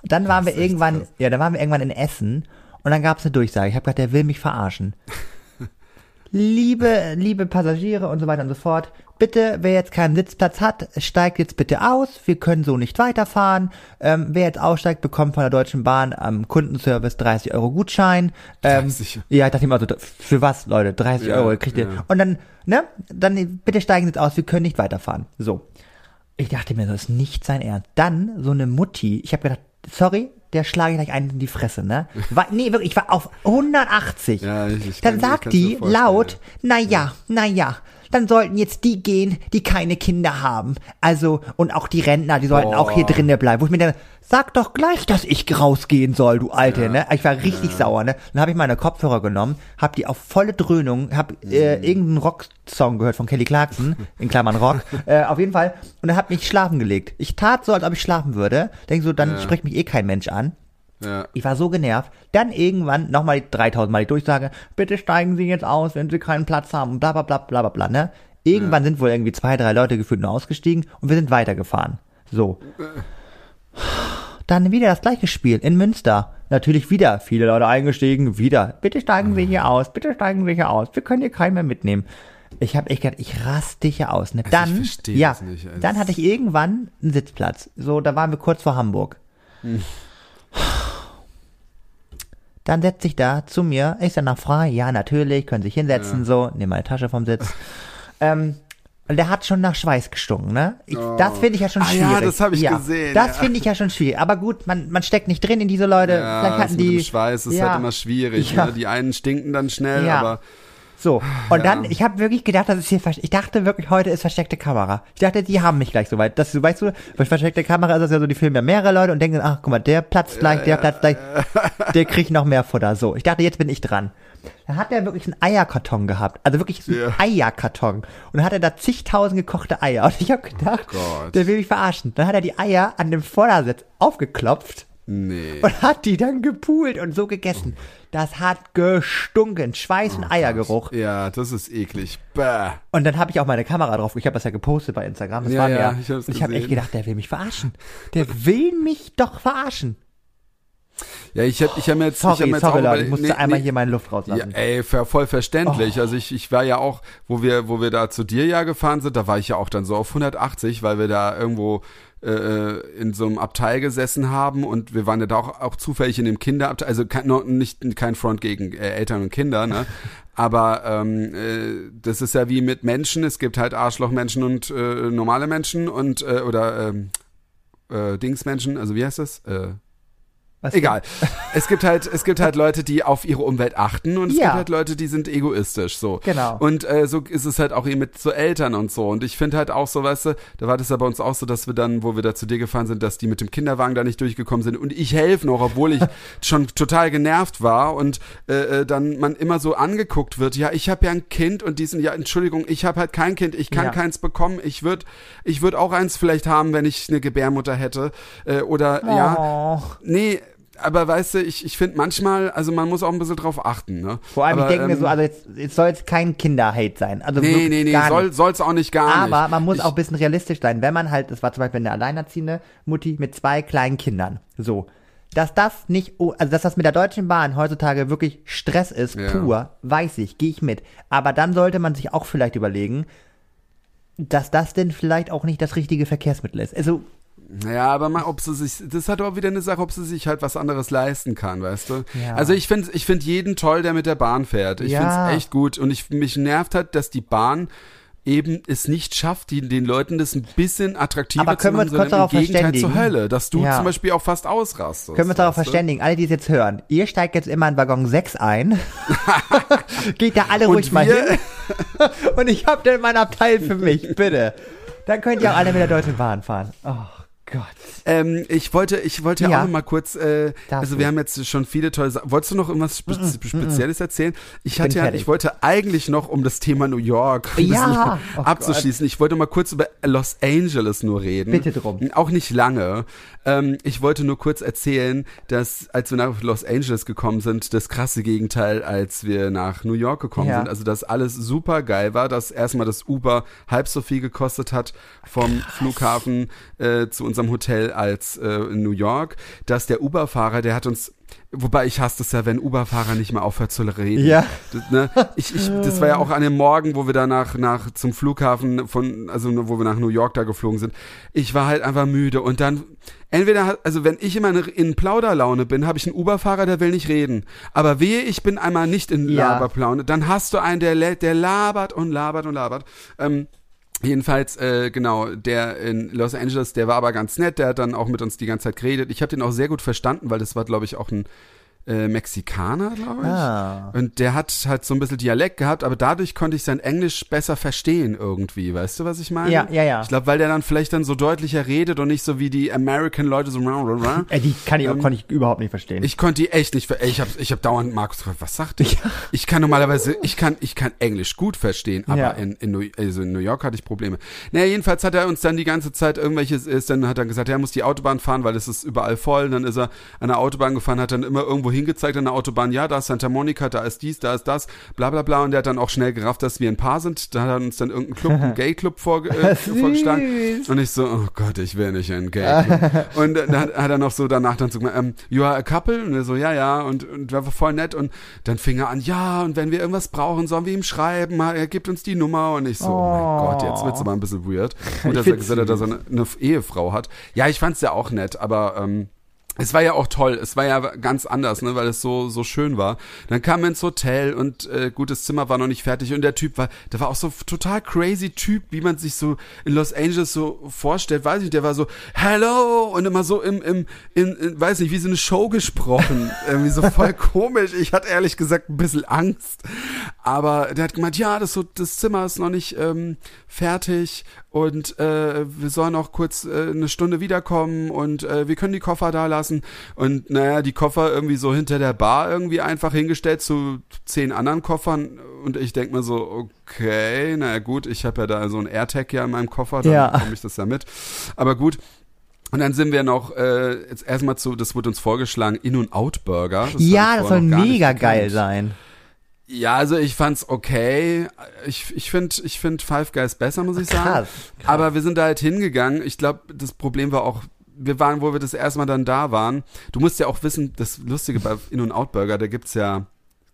Speaker 1: dann waren wir irgendwann,
Speaker 2: krass.
Speaker 1: ja, dann waren wir irgendwann in Essen und dann gab es eine Durchsage. Ich habe gedacht, der will mich verarschen. liebe, liebe Passagiere und so weiter und so fort, bitte, wer jetzt keinen Sitzplatz hat, steigt jetzt bitte aus. Wir können so nicht weiterfahren. Ähm, wer jetzt aussteigt, bekommt von der Deutschen Bahn am Kundenservice 30 Euro Gutschein. Ähm,
Speaker 2: 30?
Speaker 1: ja, ich dachte immer so, für was, Leute? 30
Speaker 2: Ja,
Speaker 1: Euro kriegt ihr.
Speaker 2: ja.
Speaker 1: Und dann, ne, dann bitte steigen Sie jetzt aus, wir können nicht weiterfahren. So. Ich dachte mir, das ist nicht sein Ernst. Dann so eine Mutti, ich habe gedacht, sorry, der schlage ich gleich einen in die Fresse, ne? War, nee, wirklich, ich war auf 180.
Speaker 2: Ja, ich- ich
Speaker 1: dann
Speaker 2: kann-
Speaker 1: sagt die laut, ja, na ja, dann sollten jetzt die gehen, die keine Kinder haben. Also, und auch die Rentner, die sollten auch hier
Speaker 2: Boah.
Speaker 1: drinnen bleiben. Wo ich mir denke, sag doch gleich, dass ich rausgehen soll, du Alte, ne? Ich war richtig sauer, ne? Dann habe ich meine Kopfhörer genommen, hab die auf volle Dröhnung, hab äh,
Speaker 2: Mhm.
Speaker 1: irgendeinen Rocksong gehört von Kelly Clarkson, in Klammern Rock, äh, auf jeden Fall, und dann hab mich schlafen gelegt. Ich tat so, als ob ich schlafen würde. Denk so, dann
Speaker 2: Ja.
Speaker 1: spricht mich eh kein Mensch an.
Speaker 2: Ja.
Speaker 1: Ich war so genervt. Dann irgendwann nochmal 3000 Mal die Durchsage, bitte steigen Sie jetzt aus, wenn Sie keinen Platz haben, und bla bla bla bla bla bla, ne? Irgendwann sind wohl irgendwie zwei, drei Leute gefühlt nur ausgestiegen und wir sind weitergefahren. So. Dann wieder das gleiche Spiel in Münster. Natürlich wieder viele Leute eingestiegen, wieder. Bitte steigen Sie hier aus, bitte steigen Sie hier aus. Wir können hier keinen mehr mitnehmen. Ich habe echt gedacht, ich raste hier aus. Ne? Dann,
Speaker 2: versteh
Speaker 1: ja,
Speaker 2: nicht, also
Speaker 1: dann hatte ich irgendwann einen Sitzplatz. So, da waren wir kurz vor Hamburg. Dann setzt sich da zu mir, ich sag nach frei, ja, natürlich, können sich hinsetzen, so, nehme meine Tasche vom Sitz. ähm, und der hat schon nach Schweiß gestunken, ne? Ich, Das finde ich ja schon
Speaker 2: Ah ja,
Speaker 1: schwierig.
Speaker 2: das hab ich gesehen,
Speaker 1: Das
Speaker 2: ja.
Speaker 1: finde ich ja schon schwierig. Aber gut, man, man steckt nicht drin in diese Leute.
Speaker 2: Ja,
Speaker 1: Vielleicht
Speaker 2: das
Speaker 1: hatten
Speaker 2: mit
Speaker 1: die.
Speaker 2: dem Schweiß ist
Speaker 1: ja,
Speaker 2: halt immer schwierig.
Speaker 1: Ja.
Speaker 2: Ne? Die einen stinken dann schnell,
Speaker 1: Ja.
Speaker 2: aber
Speaker 1: So, und
Speaker 2: Ja.
Speaker 1: dann, ich habe wirklich gedacht, das ist hier, ich dachte wirklich, heute ist versteckte Kamera. Ich dachte, die haben mich gleich so weit. Das, weißt du, bei versteckte Kamera ist das ja so, die filmen ja mehrere Leute und denken, ach, guck mal, der platzt gleich, der platzt gleich, der kriegt noch mehr Futter. So, ich dachte, jetzt bin ich dran. Dann hat er wirklich einen Eierkarton gehabt, also wirklich einen
Speaker 2: Ja.
Speaker 1: Eierkarton. Und dann hat er da zigtausend gekochte Eier. Und ich habe gedacht,
Speaker 2: Gott.
Speaker 1: der will mich verarschen. Dann hat er die Eier an dem Vordersitz aufgeklopft
Speaker 2: nee.
Speaker 1: und hat die dann gepult und so gegessen. Das hat gestunken, Schweiß und Eiergeruch.
Speaker 2: Ja, das ist eklig. Bäh.
Speaker 1: Und dann habe ich auch meine Kamera drauf. Ich habe das ja gepostet bei Instagram. Das
Speaker 2: Ja,
Speaker 1: war
Speaker 2: ja, ich
Speaker 1: habe echt
Speaker 2: gesehen.
Speaker 1: gedacht, der will mich verarschen. Der will mich doch verarschen.
Speaker 2: Ja, ich hab, ich hab mir jetzt, ich hab
Speaker 1: Sorry,
Speaker 2: mir jetzt
Speaker 1: sorry
Speaker 2: auch
Speaker 1: Leute, ich musste
Speaker 2: nee,
Speaker 1: einmal
Speaker 2: nee,
Speaker 1: hier meine Luft
Speaker 2: Ja,
Speaker 1: rauslassen.
Speaker 2: ey, ver- voll
Speaker 1: Oh.
Speaker 2: verständlich. Also ich, ich war ja auch, wo wir, wo wir da zu dir ja gefahren sind, da war ich ja auch dann so auf 180, weil wir da irgendwo äh, in so einem Abteil gesessen haben und wir waren ja da auch, auch zufällig in dem Kinderabteil, also kein, noch nicht kein Front gegen äh, Eltern und Kinder, ne? Aber ähm, äh, das ist ja wie mit Menschen. Es gibt halt Arschlochmenschen und äh, normale Menschen und äh, oder ähm, äh, Dingsmenschen. Also wie heißt das? Äh,
Speaker 1: Was
Speaker 2: Egal. Es gibt halt, es gibt halt Leute, die auf ihre Umwelt achten und es
Speaker 1: Ja.
Speaker 2: gibt halt Leute, die sind egoistisch, so.
Speaker 1: Genau.
Speaker 2: Und äh, so ist es halt auch eben mit so Eltern und so. Und ich finde halt auch so, weißt du, da war das ja bei uns auch so, dass wir dann, wo wir da zu dir gefahren sind, dass die mit dem Kinderwagen da nicht durchgekommen sind und ich helfe noch, obwohl ich schon total genervt war und äh, äh, dann man immer so angeguckt wird, ja, ich habe ja ein Kind und diesen, ja, Entschuldigung, ich habe halt kein Kind, ich kann
Speaker 1: Ja.
Speaker 2: keins bekommen, ich würde ich würd auch eins vielleicht haben, wenn ich eine Gebärmutter hätte. Äh, oder ja,
Speaker 1: Oh.
Speaker 2: Nee, aber weißt du, ich, ich finde manchmal, also man muss auch ein bisschen drauf achten, ne?
Speaker 1: Vor allem,
Speaker 2: aber,
Speaker 1: ich denke mir
Speaker 2: ähm,
Speaker 1: so, also jetzt, jetzt soll es kein Kinderhate sein. Also
Speaker 2: Nee, nee, nee, soll, soll's auch nicht gar nicht.
Speaker 1: Aber man muss
Speaker 2: ich,
Speaker 1: auch ein bisschen realistisch sein. Wenn man halt, das war zum Beispiel eine alleinerziehende Mutti mit zwei kleinen Kindern. So. Dass das nicht, oh, also dass das mit der Deutschen Bahn heutzutage wirklich Stress ist,
Speaker 2: Ja.
Speaker 1: pur, weiß ich, gehe ich mit. Aber dann sollte man sich auch vielleicht überlegen, dass das denn vielleicht auch nicht das richtige Verkehrsmittel ist. Also,
Speaker 2: Ja, aber mal, ob sie sich, das hat auch wieder eine Sache, ob sie sich halt was anderes leisten kann, weißt du?
Speaker 1: Ja.
Speaker 2: Also ich finde, ich finde jeden toll, der mit der Bahn fährt. Ich
Speaker 1: Ja.
Speaker 2: finde es echt gut und ich, mich nervt halt, dass die Bahn eben es nicht schafft, die, den Leuten das ein bisschen attraktiver
Speaker 1: Aber können
Speaker 2: zu
Speaker 1: wir
Speaker 2: machen,
Speaker 1: uns kurz
Speaker 2: sondern
Speaker 1: darauf
Speaker 2: im Gegenteil
Speaker 1: verständigen?
Speaker 2: zur Hölle, dass du
Speaker 1: Ja.
Speaker 2: zum Beispiel auch fast ausrastest.
Speaker 1: können wir uns darauf verständigen, alle, die es jetzt hören, ihr steigt jetzt immer in Waggon 6 ein, geht da alle ruhig mal
Speaker 2: wir-
Speaker 1: hin und ich hab dann mein Abteil für mich, bitte. Dann könnt ihr auch alle mit der Deutschen Bahn fahren. Oh Gott.
Speaker 2: Ähm, ich wollte, ich wollte ja, auch noch mal kurz, äh, also wir haben jetzt schon viele tolle Sachen. Wolltest du noch irgendwas Spe Spezielles erzählen? Ich hatte
Speaker 1: bin
Speaker 2: ja, ich wollte eigentlich noch um das Thema New York
Speaker 1: Ja. Oh
Speaker 2: abzuschließen. Ich wollte mal kurz über Los Angeles nur reden.
Speaker 1: Bitte drum.
Speaker 2: Auch nicht lange. Ähm, ich wollte nur kurz erzählen, dass als wir nach Los Angeles gekommen sind, das krasse Gegenteil, als wir nach New York gekommen
Speaker 1: Ja.
Speaker 2: sind. Also dass alles super geil war, dass erstmal das Uber halb so viel gekostet hat vom Flughafen äh, zu unserem Hotel als äh, in New York, dass der Uber-Fahrer, der hat uns Wobei ich hasse es ja, wenn Uber-Fahrer nicht mehr aufhört zu reden.
Speaker 1: Ja.
Speaker 2: Das, ne? ich, ich, das war ja auch an dem Morgen, wo wir da nach, nach zum Flughafen von, also wo wir nach New York da geflogen sind. Ich war halt einfach müde und dann entweder, also wenn ich immer in, Plauderlaune bin, habe ich einen Uber-Fahrer, der will nicht reden. Aber wehe, ich bin einmal nicht in
Speaker 1: Ja.
Speaker 2: Laberplaune, dann hast du einen, der, der labert und labert und labert. Ähm, Jedenfalls, äh, genau, der in Los Angeles, der war aber ganz nett, der hat dann auch mit uns die ganze Zeit geredet. Ich habe den auch sehr gut verstanden, weil das war, glaube ich, auch ein äh, Mexikaner, glaube ich.
Speaker 1: Ah.
Speaker 2: Und der hat halt so ein bisschen Dialekt gehabt, aber dadurch konnte ich sein Englisch besser verstehen irgendwie. Weißt du, was ich meine?
Speaker 1: Ja, ja, ja.
Speaker 2: Ich glaube, weil der dann vielleicht dann so deutlicher redet und nicht so wie die American Leute so.
Speaker 1: Äh, die kann ich,
Speaker 2: Ähm,
Speaker 1: konnte ich überhaupt nicht verstehen.
Speaker 2: Ich konnte die echt nicht ich habe ich hab dauernd Markus gefragt, was sagt der? Ich kann normalerweise, ich kann, ich kann Englisch gut verstehen, aber
Speaker 1: Ja.
Speaker 2: in, in, New, also in New York hatte ich Probleme. Naja, jedenfalls hat er uns dann die ganze Zeit irgendwelches ist, dann hat er gesagt, er muss die Autobahn fahren, weil es ist überall voll. Dann ist er an der Autobahn gefahren, hat dann immer irgendwo hingezeigt an der Autobahn, ja, da ist Santa Monica, da ist dies, da ist das, bla bla bla. Und der hat dann auch schnell gerafft, dass wir ein Paar sind. Da hat er uns dann irgendeinen Club, einen Gay-Club vorge äh, vorgeschlagen. Und ich so, oh Gott, ich will nicht in Gay-Club. und dann hat, hat er noch so danach dann so gesagt, ähm, you are a couple? Und er so, ja, ja. Und, und war voll nett. Und dann fing er an, ja, und wenn wir irgendwas brauchen, sollen wir ihm schreiben. Er gibt uns die Nummer. Und ich so, oh, mein Gott, jetzt wird's aber ein bisschen weird. Und dass er gesagt hat, dass er eine, eine Ehefrau hat. Ja, ich fand's ja auch nett, aber ähm, es war ja auch toll. Es war ja ganz anders, ne, weil es so so schön war. Dann kam ins Hotel und äh, gut, das Zimmer war noch nicht fertig und der Typ war, der war auch so total crazy Typ, wie man sich so in Los Angeles so vorstellt. Weiß ich, der war so Hello und immer so im im in, in weiß nicht, wie so eine Show gesprochen, irgendwie so voll komisch. Ich hatte ehrlich gesagt ein bisschen Angst, aber der hat gemeint, ja, das so das Zimmer ist noch nicht ähm, fertig und äh, wir sollen noch kurz äh, eine Stunde wiederkommen und äh, wir können die Koffer da lassen. Und naja, die Koffer irgendwie so hinter der Bar irgendwie einfach hingestellt zu zehn anderen Koffern. Und ich denk mir so, okay, naja gut, ich habe ja da so ein AirTag ja in meinem Koffer, dann
Speaker 1: Ja.
Speaker 2: bekomme ich das ja mit. Aber gut. Und dann sind wir noch äh, jetzt erstmal zu, das wurde uns vorgeschlagen, In- und Out-Burger. Das
Speaker 1: ja, das soll mega geil sein.
Speaker 2: Ja, also ich fand's okay. Ich, ich finde ich find Five Guys besser, muss ich sagen.
Speaker 1: Krass.
Speaker 2: Aber wir sind da halt hingegangen. Ich glaube, das Problem war auch, wir waren, wo wir das erste Mal dann da waren. Du musst ja auch wissen, das Lustige bei In- und Out-Burger, da gibt's ja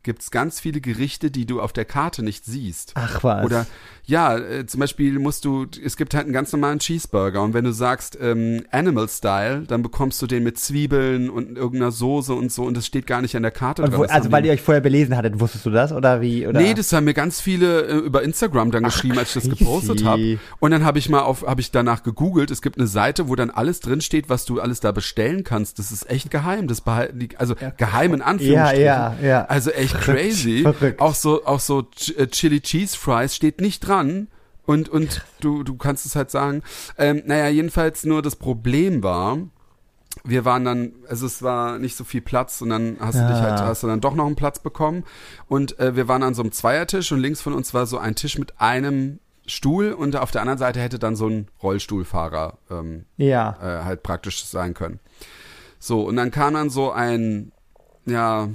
Speaker 2: gibt's ganz viele Gerichte, die du auf der Karte nicht siehst.
Speaker 1: Ach was.
Speaker 2: Oder ja, äh, zum Beispiel musst du, es gibt halt einen ganz normalen Cheeseburger und wenn du sagst ähm, Animal Style, dann bekommst du den mit Zwiebeln und irgendeiner Soße und so und das steht gar nicht an der Karte
Speaker 1: wo, also
Speaker 2: haben
Speaker 1: weil
Speaker 2: die-
Speaker 1: ihr euch vorher belesen hattet, wusstest du das oder wie? Oder?
Speaker 2: Nee, das haben mir ganz viele äh, über Instagram dann geschrieben, als ich das gepostet habe. Und dann habe ich mal auf, habe ich danach gegoogelt. Es gibt eine Seite, wo dann alles drin steht, was du alles da bestellen kannst. Das ist echt geheim. Das behalten die, also geheim in Anführungsstrichen.
Speaker 1: Ja, ja, ja.
Speaker 2: Also echt crazy.
Speaker 1: verrückt.
Speaker 2: Auch so, auch so äh, Chili Cheese Fries steht nicht dran. Und, und du, du kannst es halt sagen. Ähm, naja, jedenfalls nur das Problem war, wir waren dann, also es war nicht so viel Platz und dann hast du dich
Speaker 1: Ah.
Speaker 2: halt, hast du dann doch noch einen Platz bekommen und äh, wir waren an so einem Zweiertisch und links von uns war so ein Tisch mit einem Stuhl und auf der anderen Seite hätte dann so ein Rollstuhlfahrer ähm,
Speaker 1: Ja.
Speaker 2: äh, halt praktisch sein können. So, und dann kam dann so ein, ja,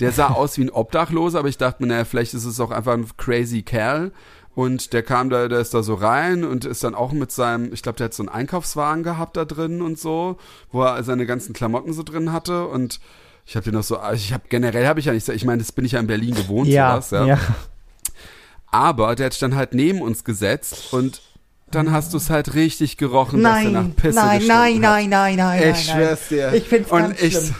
Speaker 2: der sah aus wie ein Obdachloser, aber ich dachte mir, naja, vielleicht ist es auch einfach ein crazy Kerl. Und der kam da, der ist da so rein und ist dann auch mit seinem, ich glaube, der hat so einen Einkaufswagen gehabt da drin und so, wo er seine ganzen Klamotten so drin hatte und ich habe den noch so, ich habe generell habe ich ja nicht, ich meine, das bin ich ja in Berlin gewohnt,
Speaker 1: Ja,
Speaker 2: sowas, ja.
Speaker 1: ja.
Speaker 2: Aber der hat sich dann halt neben uns gesetzt und dann hast du es halt richtig gerochen, dass er nach
Speaker 1: Nein,
Speaker 2: Pisse
Speaker 1: nein, nein,
Speaker 2: hat.
Speaker 1: nein, nein, nein,
Speaker 2: Ich
Speaker 1: nein,
Speaker 2: schwör's
Speaker 1: nein.
Speaker 2: dir.
Speaker 1: Ich find's
Speaker 2: Und
Speaker 1: ganz
Speaker 2: ich,
Speaker 1: schlimm.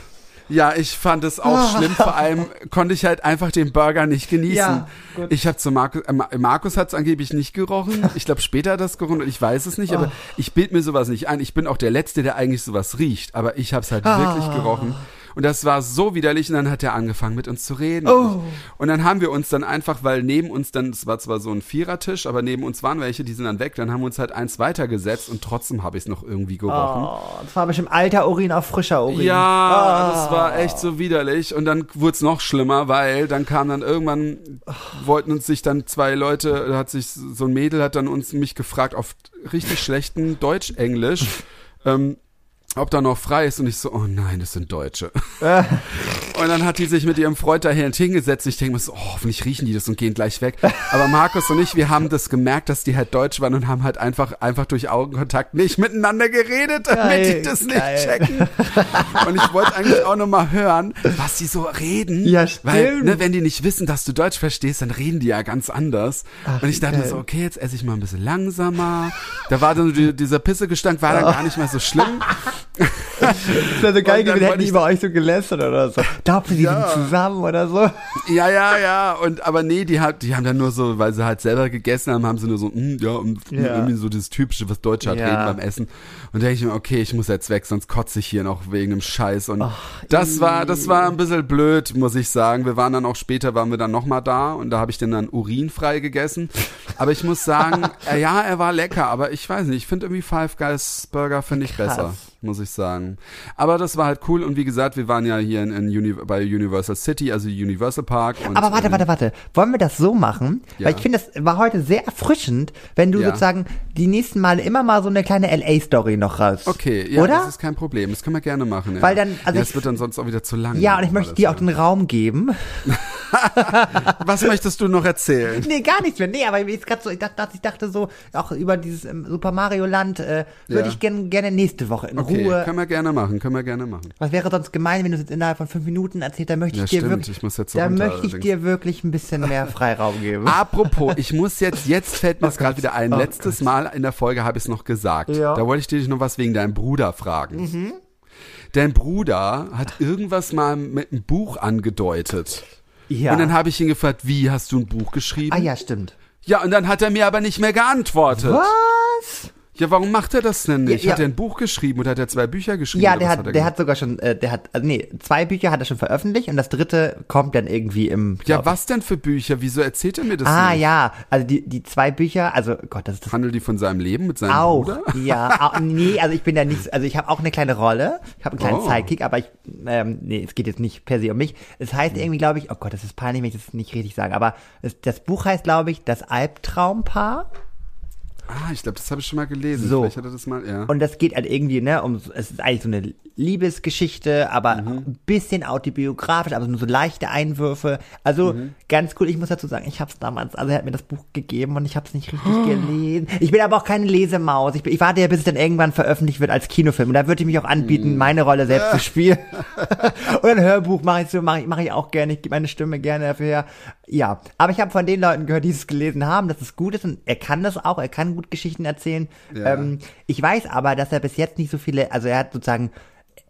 Speaker 2: Ja, ich fand es auch schlimm. Vor allem konnte ich halt einfach den Burger nicht genießen.
Speaker 1: Ja, gut.
Speaker 2: ich habe zu Markus, äh, Ma- Markus hat es angeblich nicht gerochen. Ich glaube, später hat das gerochen und ich weiß es nicht,
Speaker 1: Oh.
Speaker 2: aber ich bild mir sowas nicht ein. Ich bin auch der Letzte, der eigentlich sowas riecht, aber ich habe es halt wirklich
Speaker 1: Ah.
Speaker 2: gerochen. Und das war so widerlich und dann hat er angefangen mit uns zu reden.
Speaker 1: Oh.
Speaker 2: Und dann haben wir uns dann einfach, weil neben uns dann, es war zwar so ein Vierertisch, aber neben uns waren welche, die sind dann weg, dann haben wir uns halt eins weitergesetzt und trotzdem habe ich es noch irgendwie gerochen.
Speaker 1: Oh, das war bestimmt alter Urin auf frischer Urin.
Speaker 2: Ja,
Speaker 1: Ah.
Speaker 2: das war echt so widerlich. Und dann wurde es noch schlimmer, weil dann kam dann irgendwann, wollten uns sich dann zwei Leute, da hat sich so ein Mädel hat dann uns mich gefragt auf richtig schlechten Deutsch-Englisch, ähm, ob da noch frei ist. Und ich so, oh nein, das sind Deutsche. Und dann hat die sich mit ihrem Freund dahin hingesetzt. Ich denke mir so, oh, hoffentlich riechen die das und gehen gleich weg. Aber Markus und ich, wir haben das gemerkt, dass die halt deutsch waren und haben halt einfach, einfach durch Augenkontakt nicht miteinander geredet, damit
Speaker 1: Geil,
Speaker 2: die das nicht
Speaker 1: geil.
Speaker 2: checken. Und ich wollte eigentlich auch noch mal hören, was sie so reden.
Speaker 1: Ja,
Speaker 2: Weil,
Speaker 1: stimmt.
Speaker 2: ne, wenn die nicht wissen, dass du Deutsch verstehst, dann reden die ja ganz anders.
Speaker 1: Ach,
Speaker 2: und ich dachte
Speaker 1: geil.
Speaker 2: so, okay, jetzt esse ich mal ein bisschen langsamer. Da war dann die, dieser Pissegestank war dann gar nicht mehr so schlimm.
Speaker 1: Das wäre so geil gewesen, hätten über euch so gelästert oder so. Glaubt ihr, die
Speaker 2: Ja.
Speaker 1: zusammen oder so?
Speaker 2: Ja, ja, ja. Und aber nee, die hat, die haben dann nur so, weil sie halt selber gegessen haben, haben sie nur so, mm, ja, und
Speaker 1: Ja.
Speaker 2: irgendwie so das typische, was Deutsche halt
Speaker 1: Ja.
Speaker 2: reden beim Essen. Und da denke ich mir, okay, ich muss jetzt weg, sonst kotze ich hier noch wegen dem Scheiß. Und das war, das war ein bisschen blöd, muss ich sagen. Wir waren dann auch später, waren wir dann nochmal da und da habe ich den dann urinfrei gegessen. Aber ich muss sagen, äh, ja, er war lecker, aber ich weiß nicht, ich finde irgendwie Five Guys Burger finde ich
Speaker 1: Krass.
Speaker 2: besser muss ich sagen. Aber das war halt cool und wie gesagt, wir waren ja hier in, in Uni bei Universal City, also Universal Park. Und,
Speaker 1: Aber warte,
Speaker 2: ähm,
Speaker 1: warte, warte. Wollen wir das so machen?
Speaker 2: Ja.
Speaker 1: Weil ich finde, das war heute sehr erfrischend, wenn du
Speaker 2: Ja.
Speaker 1: sozusagen die nächsten Male immer mal so eine kleine LA-Story noch raus.
Speaker 2: Okay, ja,
Speaker 1: Oder?
Speaker 2: das ist kein Problem. Das können wir gerne machen. Ja.
Speaker 1: Weil dann- also
Speaker 2: ja,
Speaker 1: ich-
Speaker 2: es wird dann sonst auch wieder zu lang.
Speaker 1: Ja, und ich möchte dir auch den Raum geben.
Speaker 2: Was möchtest du noch erzählen?
Speaker 1: Nee, gar nichts mehr. Nee, aber gerade so, ich dachte, ich dachte so, auch über dieses ähm, Super Mario Land, äh, würde ich gern, gerne nächste Woche in
Speaker 2: Okay,
Speaker 1: Ruhe.
Speaker 2: können wir gerne machen, können wir gerne machen.
Speaker 1: Was wäre sonst gemein, wenn du es jetzt innerhalb von fünf Minuten erzählst? Da möchte ich
Speaker 2: Ja,
Speaker 1: dir
Speaker 2: stimmt,
Speaker 1: wirklich,
Speaker 2: ich muss jetzt
Speaker 1: da
Speaker 2: runter
Speaker 1: möchte ich
Speaker 2: allerdings.
Speaker 1: dir wirklich ein bisschen mehr Freiraum geben.
Speaker 2: Apropos, ich muss jetzt, jetzt fällt mir das gerade wieder ein.
Speaker 1: Oh
Speaker 2: Letztes Mal in der Folge habe ich es noch gesagt.
Speaker 1: Ja. Mhm.
Speaker 2: Da wollte ich dich noch was wegen deinem Bruder fragen. Dein Bruder hat irgendwas mal mit einem Buch angedeutet.
Speaker 1: ja.
Speaker 2: Und dann habe ich ihn gefragt, wie hast du ein Buch geschrieben?
Speaker 1: ah ja, stimmt.
Speaker 2: Ja, und dann hat er mir aber nicht mehr geantwortet.
Speaker 1: Was?
Speaker 2: Ja, warum macht er das denn nicht?
Speaker 1: Ja, ja.
Speaker 2: Hat er ein Buch geschrieben oder hat er zwei Bücher geschrieben?
Speaker 1: Ja, der hat,
Speaker 2: er
Speaker 1: der
Speaker 2: gemacht?
Speaker 1: hat sogar schon, äh, der hat, also nee, zwei Bücher hat er schon veröffentlicht und das dritte kommt dann irgendwie im.
Speaker 2: Ja, was denn für Bücher? Wieso erzählt er mir das
Speaker 1: Ah
Speaker 2: nicht?
Speaker 1: ja, also die, die zwei Bücher, also Gott, das ist das
Speaker 2: Handelt die von seinem Leben mit seinem
Speaker 1: auch.
Speaker 2: Bruder?
Speaker 1: Ja, au- nee, also ich bin ja nicht, also ich habe auch eine kleine Rolle, ich habe einen kleinen
Speaker 2: Oh.
Speaker 1: Sidekick, aber ich, ähm, nee, es geht jetzt nicht per se um mich. Es heißt irgendwie, glaube ich, oh Gott, das ist peinlich, wenn ich das nicht richtig sage, aber es, das Buch heißt, glaube ich, das Albtraumpaar.
Speaker 2: Ah, ich glaube, das habe ich schon mal gelesen.
Speaker 1: So.
Speaker 2: Vielleicht hat er das mal, ja.
Speaker 1: Und das geht halt irgendwie, ne, um, es ist eigentlich so eine Liebesgeschichte, aber ein bisschen autobiografisch, aber nur so leichte Einwürfe. Also ganz cool, ich muss dazu sagen, ich habe es damals, also er hat mir das Buch gegeben und ich habe es nicht richtig gelesen. Ich bin aber auch keine Lesemaus. Ich, bin, ich warte ja, bis es dann irgendwann veröffentlicht wird als Kinofilm. Und da würde ich mich auch anbieten, meine Rolle selbst zu spielen. und ein Hörbuch mache ich so, mache ich, mach ich auch gerne. Ich gebe meine Stimme gerne dafür her. Ja, aber ich habe von den Leuten gehört, die es gelesen haben, dass es gut ist und er kann das auch, er kann gut Geschichten erzählen.
Speaker 2: Ja.
Speaker 1: Ähm, ich weiß aber, dass er bis jetzt nicht so viele, also er hat sozusagen,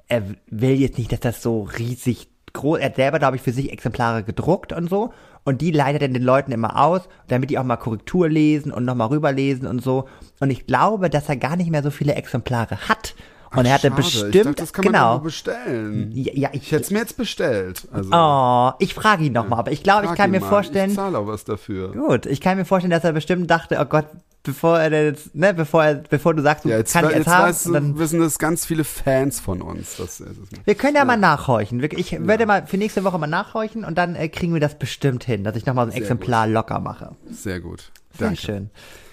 Speaker 1: er will jetzt nicht, dass das so riesig groß, er hat selber, glaube ich, für sich Exemplare gedruckt und so. Und die leitet er den Leuten immer aus, damit die auch mal Korrektur lesen und nochmal rüberlesen und so. Und ich glaube, dass er gar nicht mehr so viele Exemplare hat. Und er hatte
Speaker 2: Schade.
Speaker 1: bestimmt,
Speaker 2: Ich dachte, das kann man
Speaker 1: genau.
Speaker 2: bestellen.
Speaker 1: Ja, ja, ich,
Speaker 2: Ich hätte es mir jetzt bestellt. Also,
Speaker 1: oh, ich frage ihn nochmal, aber ich glaube, ich
Speaker 2: frag
Speaker 1: kann mir
Speaker 2: mal.
Speaker 1: vorstellen,
Speaker 2: Ich zahle auch was dafür.
Speaker 1: gut, ich kann mir vorstellen, dass er bestimmt dachte, oh Gott, bevor er jetzt, ne, bevor er, bevor du sagst, du
Speaker 2: Ja, jetzt,
Speaker 1: kann ich jetzt haben,
Speaker 2: weißt
Speaker 1: dann
Speaker 2: wissen das ganz viele Fans von uns. Das, das
Speaker 1: Wir können ja, mal nachhorchen. Ich werde mal für nächste Woche mal nachhorchen und dann äh, kriegen wir das bestimmt hin, dass ich nochmal so ein
Speaker 2: Sehr
Speaker 1: Exemplar locker mache.
Speaker 2: sehr gut.
Speaker 1: Sehr
Speaker 2: Danke.
Speaker 1: schön.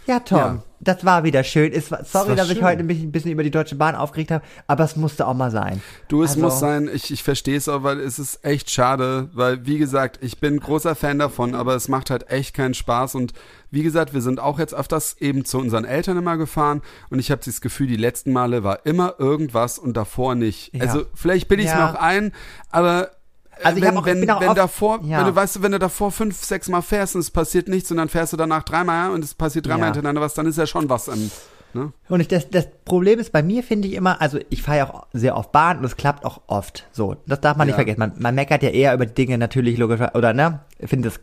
Speaker 1: Ja, Tom,
Speaker 2: Ja.
Speaker 1: das war wieder schön. Es war, sorry,
Speaker 2: war
Speaker 1: dass ich
Speaker 2: schön.
Speaker 1: heute mich ein bisschen über die Deutsche Bahn aufgeregt habe, aber es musste auch mal sein.
Speaker 2: Du, es
Speaker 1: Also-
Speaker 2: muss sein, ich, ich verstehe es auch, weil es ist echt schade, weil, wie gesagt, ich bin großer Fan davon, aber es macht halt echt keinen Spaß und wie gesagt, wir sind auch jetzt auf das eben zu unseren Eltern immer gefahren und ich habe das Gefühl, die letzten Male war immer irgendwas und davor nicht.
Speaker 1: Ja.
Speaker 2: Also vielleicht bilde ich es
Speaker 1: Ja.
Speaker 2: mir auch ein, aber
Speaker 1: Also ich
Speaker 2: wenn,
Speaker 1: hab auch-
Speaker 2: wenn,
Speaker 1: bin auch
Speaker 2: wenn
Speaker 1: oft-
Speaker 2: davor,
Speaker 1: ja.
Speaker 2: wenn du weißt, wenn du davor fünf, sechs Mal fährst und es passiert nichts und dann fährst du danach dreimal und es passiert dreimal
Speaker 1: Ja.
Speaker 2: hintereinander was, dann ist ja schon was im, ne?
Speaker 1: Und ich, das, das Problem ist bei mir, finde ich immer, also ich fahre ja auch sehr oft Bahn und es klappt auch oft. So, das darf man nicht
Speaker 2: Ja.
Speaker 1: vergessen. Man, man meckert ja eher über Dinge natürlich logisch, oder ne? Findet es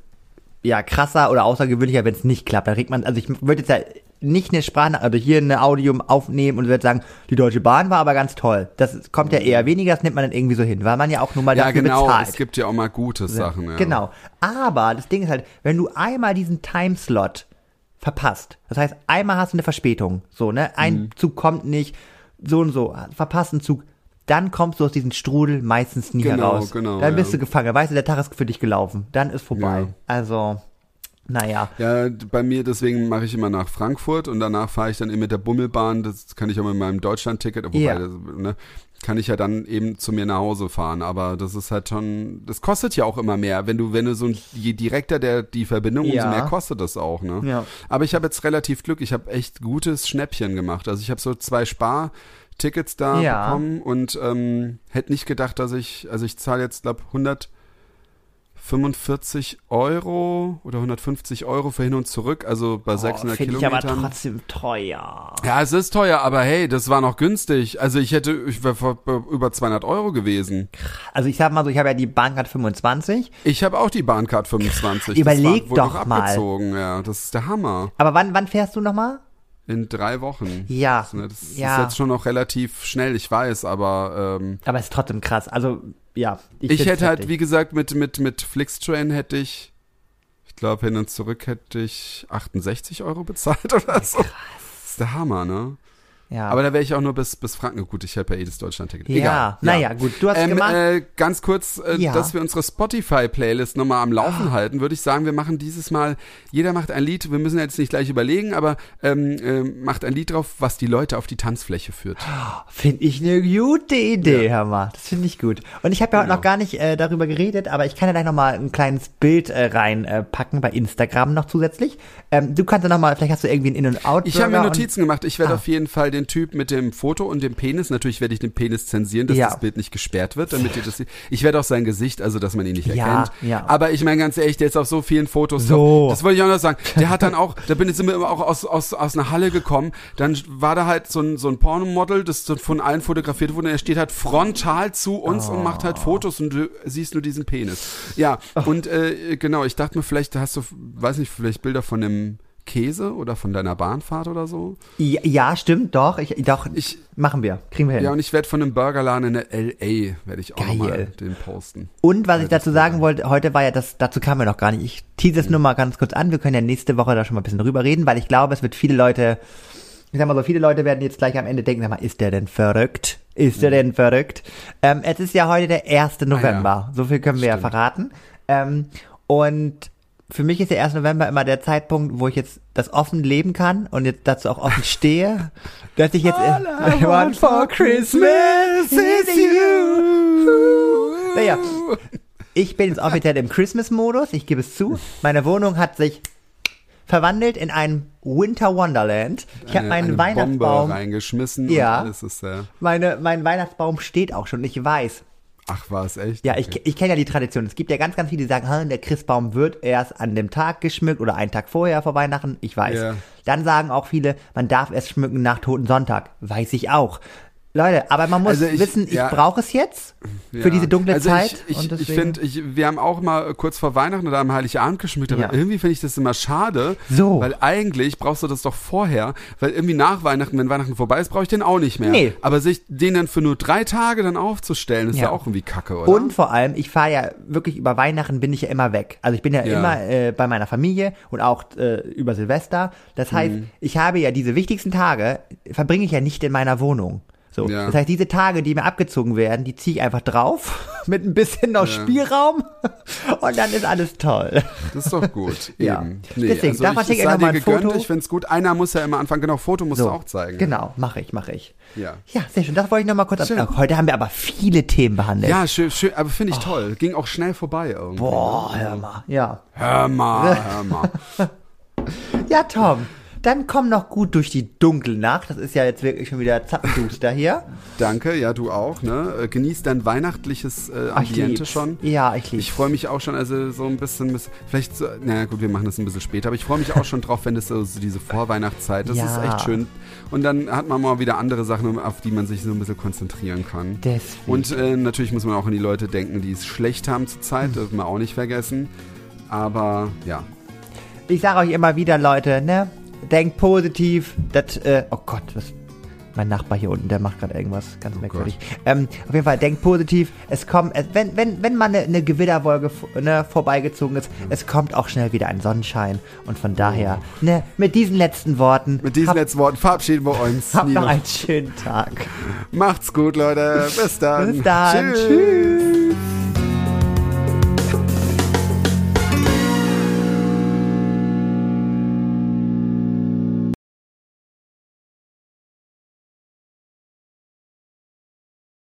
Speaker 1: ja krasser oder außergewöhnlicher, wenn es nicht klappt. Da regt man, also ich würde jetzt ja nicht eine Sprache, also hier eine Audio aufnehmen und würde sagen, die Deutsche Bahn war aber ganz toll. Das kommt ja eher weniger, das nimmt man dann irgendwie so hin, weil man ja auch nun mal
Speaker 2: Ja,
Speaker 1: dafür
Speaker 2: genau,
Speaker 1: bezahlt.
Speaker 2: es gibt ja auch mal gute Sachen, ja.
Speaker 1: Genau. Aber das Ding ist halt, wenn du einmal diesen Timeslot verpasst, das heißt, einmal hast du eine Verspätung, so, ne? Ein
Speaker 2: Mhm.
Speaker 1: Zug kommt nicht, so und so, verpasst einen Zug, dann kommst du aus diesem Strudel meistens nie
Speaker 2: Genau,
Speaker 1: heraus.
Speaker 2: genau,
Speaker 1: Dann bist
Speaker 2: ja.
Speaker 1: du gefangen, weißt du, der Tag ist für dich gelaufen, dann ist vorbei.
Speaker 2: Ja.
Speaker 1: Also, naja.
Speaker 2: Ja, bei mir, deswegen mache ich immer nach Frankfurt und danach fahre ich dann eben mit der Bummelbahn, das kann ich auch mit meinem Deutschland-Ticket, wobei,
Speaker 1: Ja.
Speaker 2: das, ne, kann ich ja dann eben zu mir nach Hause fahren, aber das ist halt schon, das kostet ja auch immer mehr, wenn du, wenn du so, ein- je direkter der, die Verbindung, umso
Speaker 1: Ja.
Speaker 2: mehr kostet das auch, ne.
Speaker 1: Ja.
Speaker 2: Aber ich habe jetzt relativ Glück, ich habe echt gutes Schnäppchen gemacht, also ich habe so zwei Spar-Tickets da
Speaker 1: Ja.
Speaker 2: bekommen und ähm, hätte nicht gedacht, dass ich, also ich zahle jetzt, glaube 100 45 Euro oder 150 Euro für hin und zurück, also bei 600
Speaker 1: Oh, Finde ich aber
Speaker 2: Kilometern.
Speaker 1: trotzdem teuer.
Speaker 2: ja, es ist teuer, aber hey, das war noch günstig. Also ich hätte, ich wäre vor- über 200 Euro gewesen.
Speaker 1: Also ich sag mal so, ich habe ja die Bahncard 25,
Speaker 2: Ich habe auch die Bahncard 25.
Speaker 1: Überleg
Speaker 2: war,
Speaker 1: doch mal.
Speaker 2: abgezogen, ja. Das ist der Hammer.
Speaker 1: aber wann, wann fährst du nochmal?
Speaker 2: In drei Wochen.
Speaker 1: Ja,
Speaker 2: Das, ne, das
Speaker 1: ja.
Speaker 2: ist jetzt schon noch relativ schnell, ich weiß, aber ähm,
Speaker 1: Aber es ist trotzdem krass, also, ja.
Speaker 2: ich,
Speaker 1: find's
Speaker 2: hätte halt, wie gesagt, mit, mit, mit Flixtrain hätte ich, ich glaube, hin und zurück hätte ich 68 Euro bezahlt oder so. Das ist der Hammer, ne?
Speaker 1: Ja.
Speaker 2: Aber da wäre ich auch nur bis, bis Franken. Gut, ich habe ja eh das Deutschland-Ticket.
Speaker 1: Ja,
Speaker 2: Egal.
Speaker 1: naja, gut, du hast
Speaker 2: ähm,
Speaker 1: gemacht.
Speaker 2: Äh, ganz kurz, äh,
Speaker 1: Ja.
Speaker 2: Dass wir unsere Spotify-Playlist nochmal am Laufen halten, würde ich sagen, wir machen dieses Mal, jeder macht ein Lied, wir müssen jetzt nicht gleich überlegen, aber ähm, äh, macht ein Lied drauf, was die Leute auf die Tanzfläche führt.
Speaker 1: Finde ich eine gute Idee,
Speaker 2: Ja.
Speaker 1: hör mal. Das finde ich gut. Und ich habe ja heute
Speaker 2: Genau.
Speaker 1: noch gar nicht äh, darüber geredet, aber ich kann ja gleich noch mal ein kleines Bild äh, reinpacken äh, bei Instagram noch zusätzlich. Ähm, du kannst ja noch mal, vielleicht hast du irgendwie ein In- und Out.
Speaker 2: Ich habe mir Notizen gemacht. Ich werde
Speaker 1: Ah.
Speaker 2: auf jeden Fall den Typ mit dem Foto und dem Penis, natürlich werde ich den Penis zensieren, dass
Speaker 1: Ja.
Speaker 2: das Bild nicht gesperrt wird, damit ihr das seht. Ich werde auch sein Gesicht, also dass man ihn nicht
Speaker 1: Ja,
Speaker 2: erkennt.
Speaker 1: ja.
Speaker 2: Aber ich meine ganz ehrlich, der ist auf so vielen Fotos
Speaker 1: So.
Speaker 2: Das wollte ich auch noch sagen. Der hat dann auch, da bin ich immer auch aus, aus, aus einer Halle gekommen, dann war da halt so ein, so ein Pornomodel, das von allen fotografiert wurde, er steht halt frontal zu uns und macht halt Fotos und du siehst nur diesen Penis. Ja, und äh, genau, ich dachte mir, vielleicht hast du, weiß nicht, vielleicht Bilder von dem Käse oder von deiner Bahnfahrt oder so.
Speaker 1: Ja, ja, stimmt, doch. Ich, doch,
Speaker 2: Ich-
Speaker 1: machen wir. Kriegen wir hin.
Speaker 2: Ja, und ich werde von einem Burgerladen in der LA, werde ich auch mal den posten.
Speaker 1: Und was ich dazu sagen wollte, heute war ja das, dazu kamen wir noch gar nicht. Ich tease es nur mal ganz kurz an. Wir können ja nächste Woche da schon mal ein bisschen drüber reden, weil ich glaube, es wird viele Leute, ich sag mal so, viele Leute werden jetzt gleich am Ende denken, sag mal, ist der denn verrückt? Ist der denn verrückt? Ähm, es ist ja heute der 1. November. So viel können wir ja
Speaker 2: Stimmt.
Speaker 1: verraten. Ähm, und für mich ist der 1. November immer der Zeitpunkt, wo ich jetzt das offen leben kann und jetzt dazu auch offen stehe, dass ich jetzt
Speaker 2: All I want for Christmas is you.
Speaker 1: Naja, ich bin jetzt offiziell im Christmas-Modus, ich gebe es zu. Meine Wohnung hat sich verwandelt in ein Winter Wonderland. Ich habe
Speaker 2: Eine-
Speaker 1: meinen
Speaker 2: eine
Speaker 1: Weihnachtsbaum,
Speaker 2: Bombe reingeschmissen
Speaker 1: Ja.
Speaker 2: und alles ist äh,
Speaker 1: meine, mein Weihnachtsbaum steht auch schon. Ich weiß.
Speaker 2: Ach, war es echt?
Speaker 1: Ja, ich,
Speaker 2: Okay.
Speaker 1: ich kenne ja die Tradition. Es gibt ja ganz, ganz viele, die sagen, "Ha, der Christbaum wird erst an dem Tag geschmückt oder einen Tag vorher vor Weihnachten. Ich weiß.
Speaker 2: Ja.
Speaker 1: Dann sagen auch viele, man darf erst schmücken nach Toten Sonntag. Weiß ich auch. Leute, aber man muss
Speaker 2: Also ich-
Speaker 1: wissen, ich
Speaker 2: ja.
Speaker 1: brauche es jetzt für
Speaker 2: Ja.
Speaker 1: diese dunkle
Speaker 2: also
Speaker 1: Zeit.
Speaker 2: Ich, ich, ich finde, wir haben auch mal kurz vor Weihnachten oder am Heiligabend geschmückt, aber
Speaker 1: Ja.
Speaker 2: irgendwie finde ich das immer schade,
Speaker 1: So.
Speaker 2: weil eigentlich brauchst du das doch vorher, weil irgendwie nach Weihnachten, wenn Weihnachten vorbei ist, brauche ich den auch nicht mehr.
Speaker 1: Nee.
Speaker 2: Aber sich den dann für nur drei Tage dann aufzustellen, ist ja, auch irgendwie kacke, oder?
Speaker 1: Und vor allem, ich fahre ja wirklich über Weihnachten bin ich ja immer weg. Also ich bin ja,
Speaker 2: Ja.
Speaker 1: immer äh, bei meiner Familie und auch äh, über Silvester. Das heißt,
Speaker 2: Mhm.
Speaker 1: ich habe ja diese wichtigsten Tage, verbringe ich ja nicht in meiner Wohnung. So.
Speaker 2: Ja.
Speaker 1: Das heißt, diese Tage, die mir abgezogen werden, die ziehe ich einfach drauf, mit ein bisschen noch Spielraum und dann ist alles toll.
Speaker 2: Das ist doch gut.
Speaker 1: Ja.
Speaker 2: Eben. Nee,
Speaker 1: Deswegen,
Speaker 2: also
Speaker 1: davon
Speaker 2: ich, es
Speaker 1: ich
Speaker 2: sei
Speaker 1: noch mal
Speaker 2: dir
Speaker 1: ein
Speaker 2: gegönnt,
Speaker 1: Foto.
Speaker 2: ich find's gut. Einer muss ja immer anfangen, genau, Foto musst
Speaker 1: So.
Speaker 2: du auch zeigen.
Speaker 1: Genau, mache ich, mache ich.
Speaker 2: Ja.
Speaker 1: Ja, sehr schön. Das wollte ich noch mal kurz ab. Heute haben wir aber viele Themen behandelt.
Speaker 2: Ja, schön, schön aber finde ich toll. Ging auch schnell vorbei irgendwie.
Speaker 1: Boah, hör mal. Ja.
Speaker 2: Hör mal, hör mal.
Speaker 1: Ja, Tom. Dann komm noch gut durch die dunkle Nacht. Das ist ja jetzt wirklich schon wieder zappenduster hier.
Speaker 2: Danke, ja, du auch, ne? Äh, Genieß dein weihnachtliches äh, Ambiente schon.
Speaker 1: Ja, ich lieb's.
Speaker 2: Ich freue mich auch schon, also so ein bisschen, bis- vielleicht, so, naja gut, wir machen das ein bisschen später, aber ich freue mich auch schon drauf, wenn es so, so diese Vorweihnachtszeit, das
Speaker 1: Ja.
Speaker 2: ist echt schön. Und dann hat man mal wieder andere Sachen, auf die man sich so ein bisschen konzentrieren kann.
Speaker 1: Deswegen.
Speaker 2: Und äh, natürlich muss man auch an die Leute denken, die es schlecht haben zurzeit,
Speaker 1: Hm.
Speaker 2: dürfen wir auch nicht vergessen. Aber ja,
Speaker 1: Ich sage euch immer wieder, Leute, ne? Denkt positiv. Das, äh, oh Gott, was. Mein Nachbar hier unten, der macht gerade irgendwas ganz merkwürdig. Ähm, auf jeden Fall, denkt positiv. Es kommt, wenn, wenn, wenn mal eine, eine Gewitterwolke ne, vorbeigezogen ist, es kommt auch schnell wieder ein Sonnenschein. Und von daher, ne, mit diesen letzten Worten,
Speaker 2: mit diesen
Speaker 1: habt,
Speaker 2: letzten Worten verabschieden wir uns.
Speaker 1: habt noch einen schönen Tag.
Speaker 2: Macht's gut, Leute. Bis dann.
Speaker 1: Bis dann.
Speaker 2: Tschüss.
Speaker 1: Tschüss.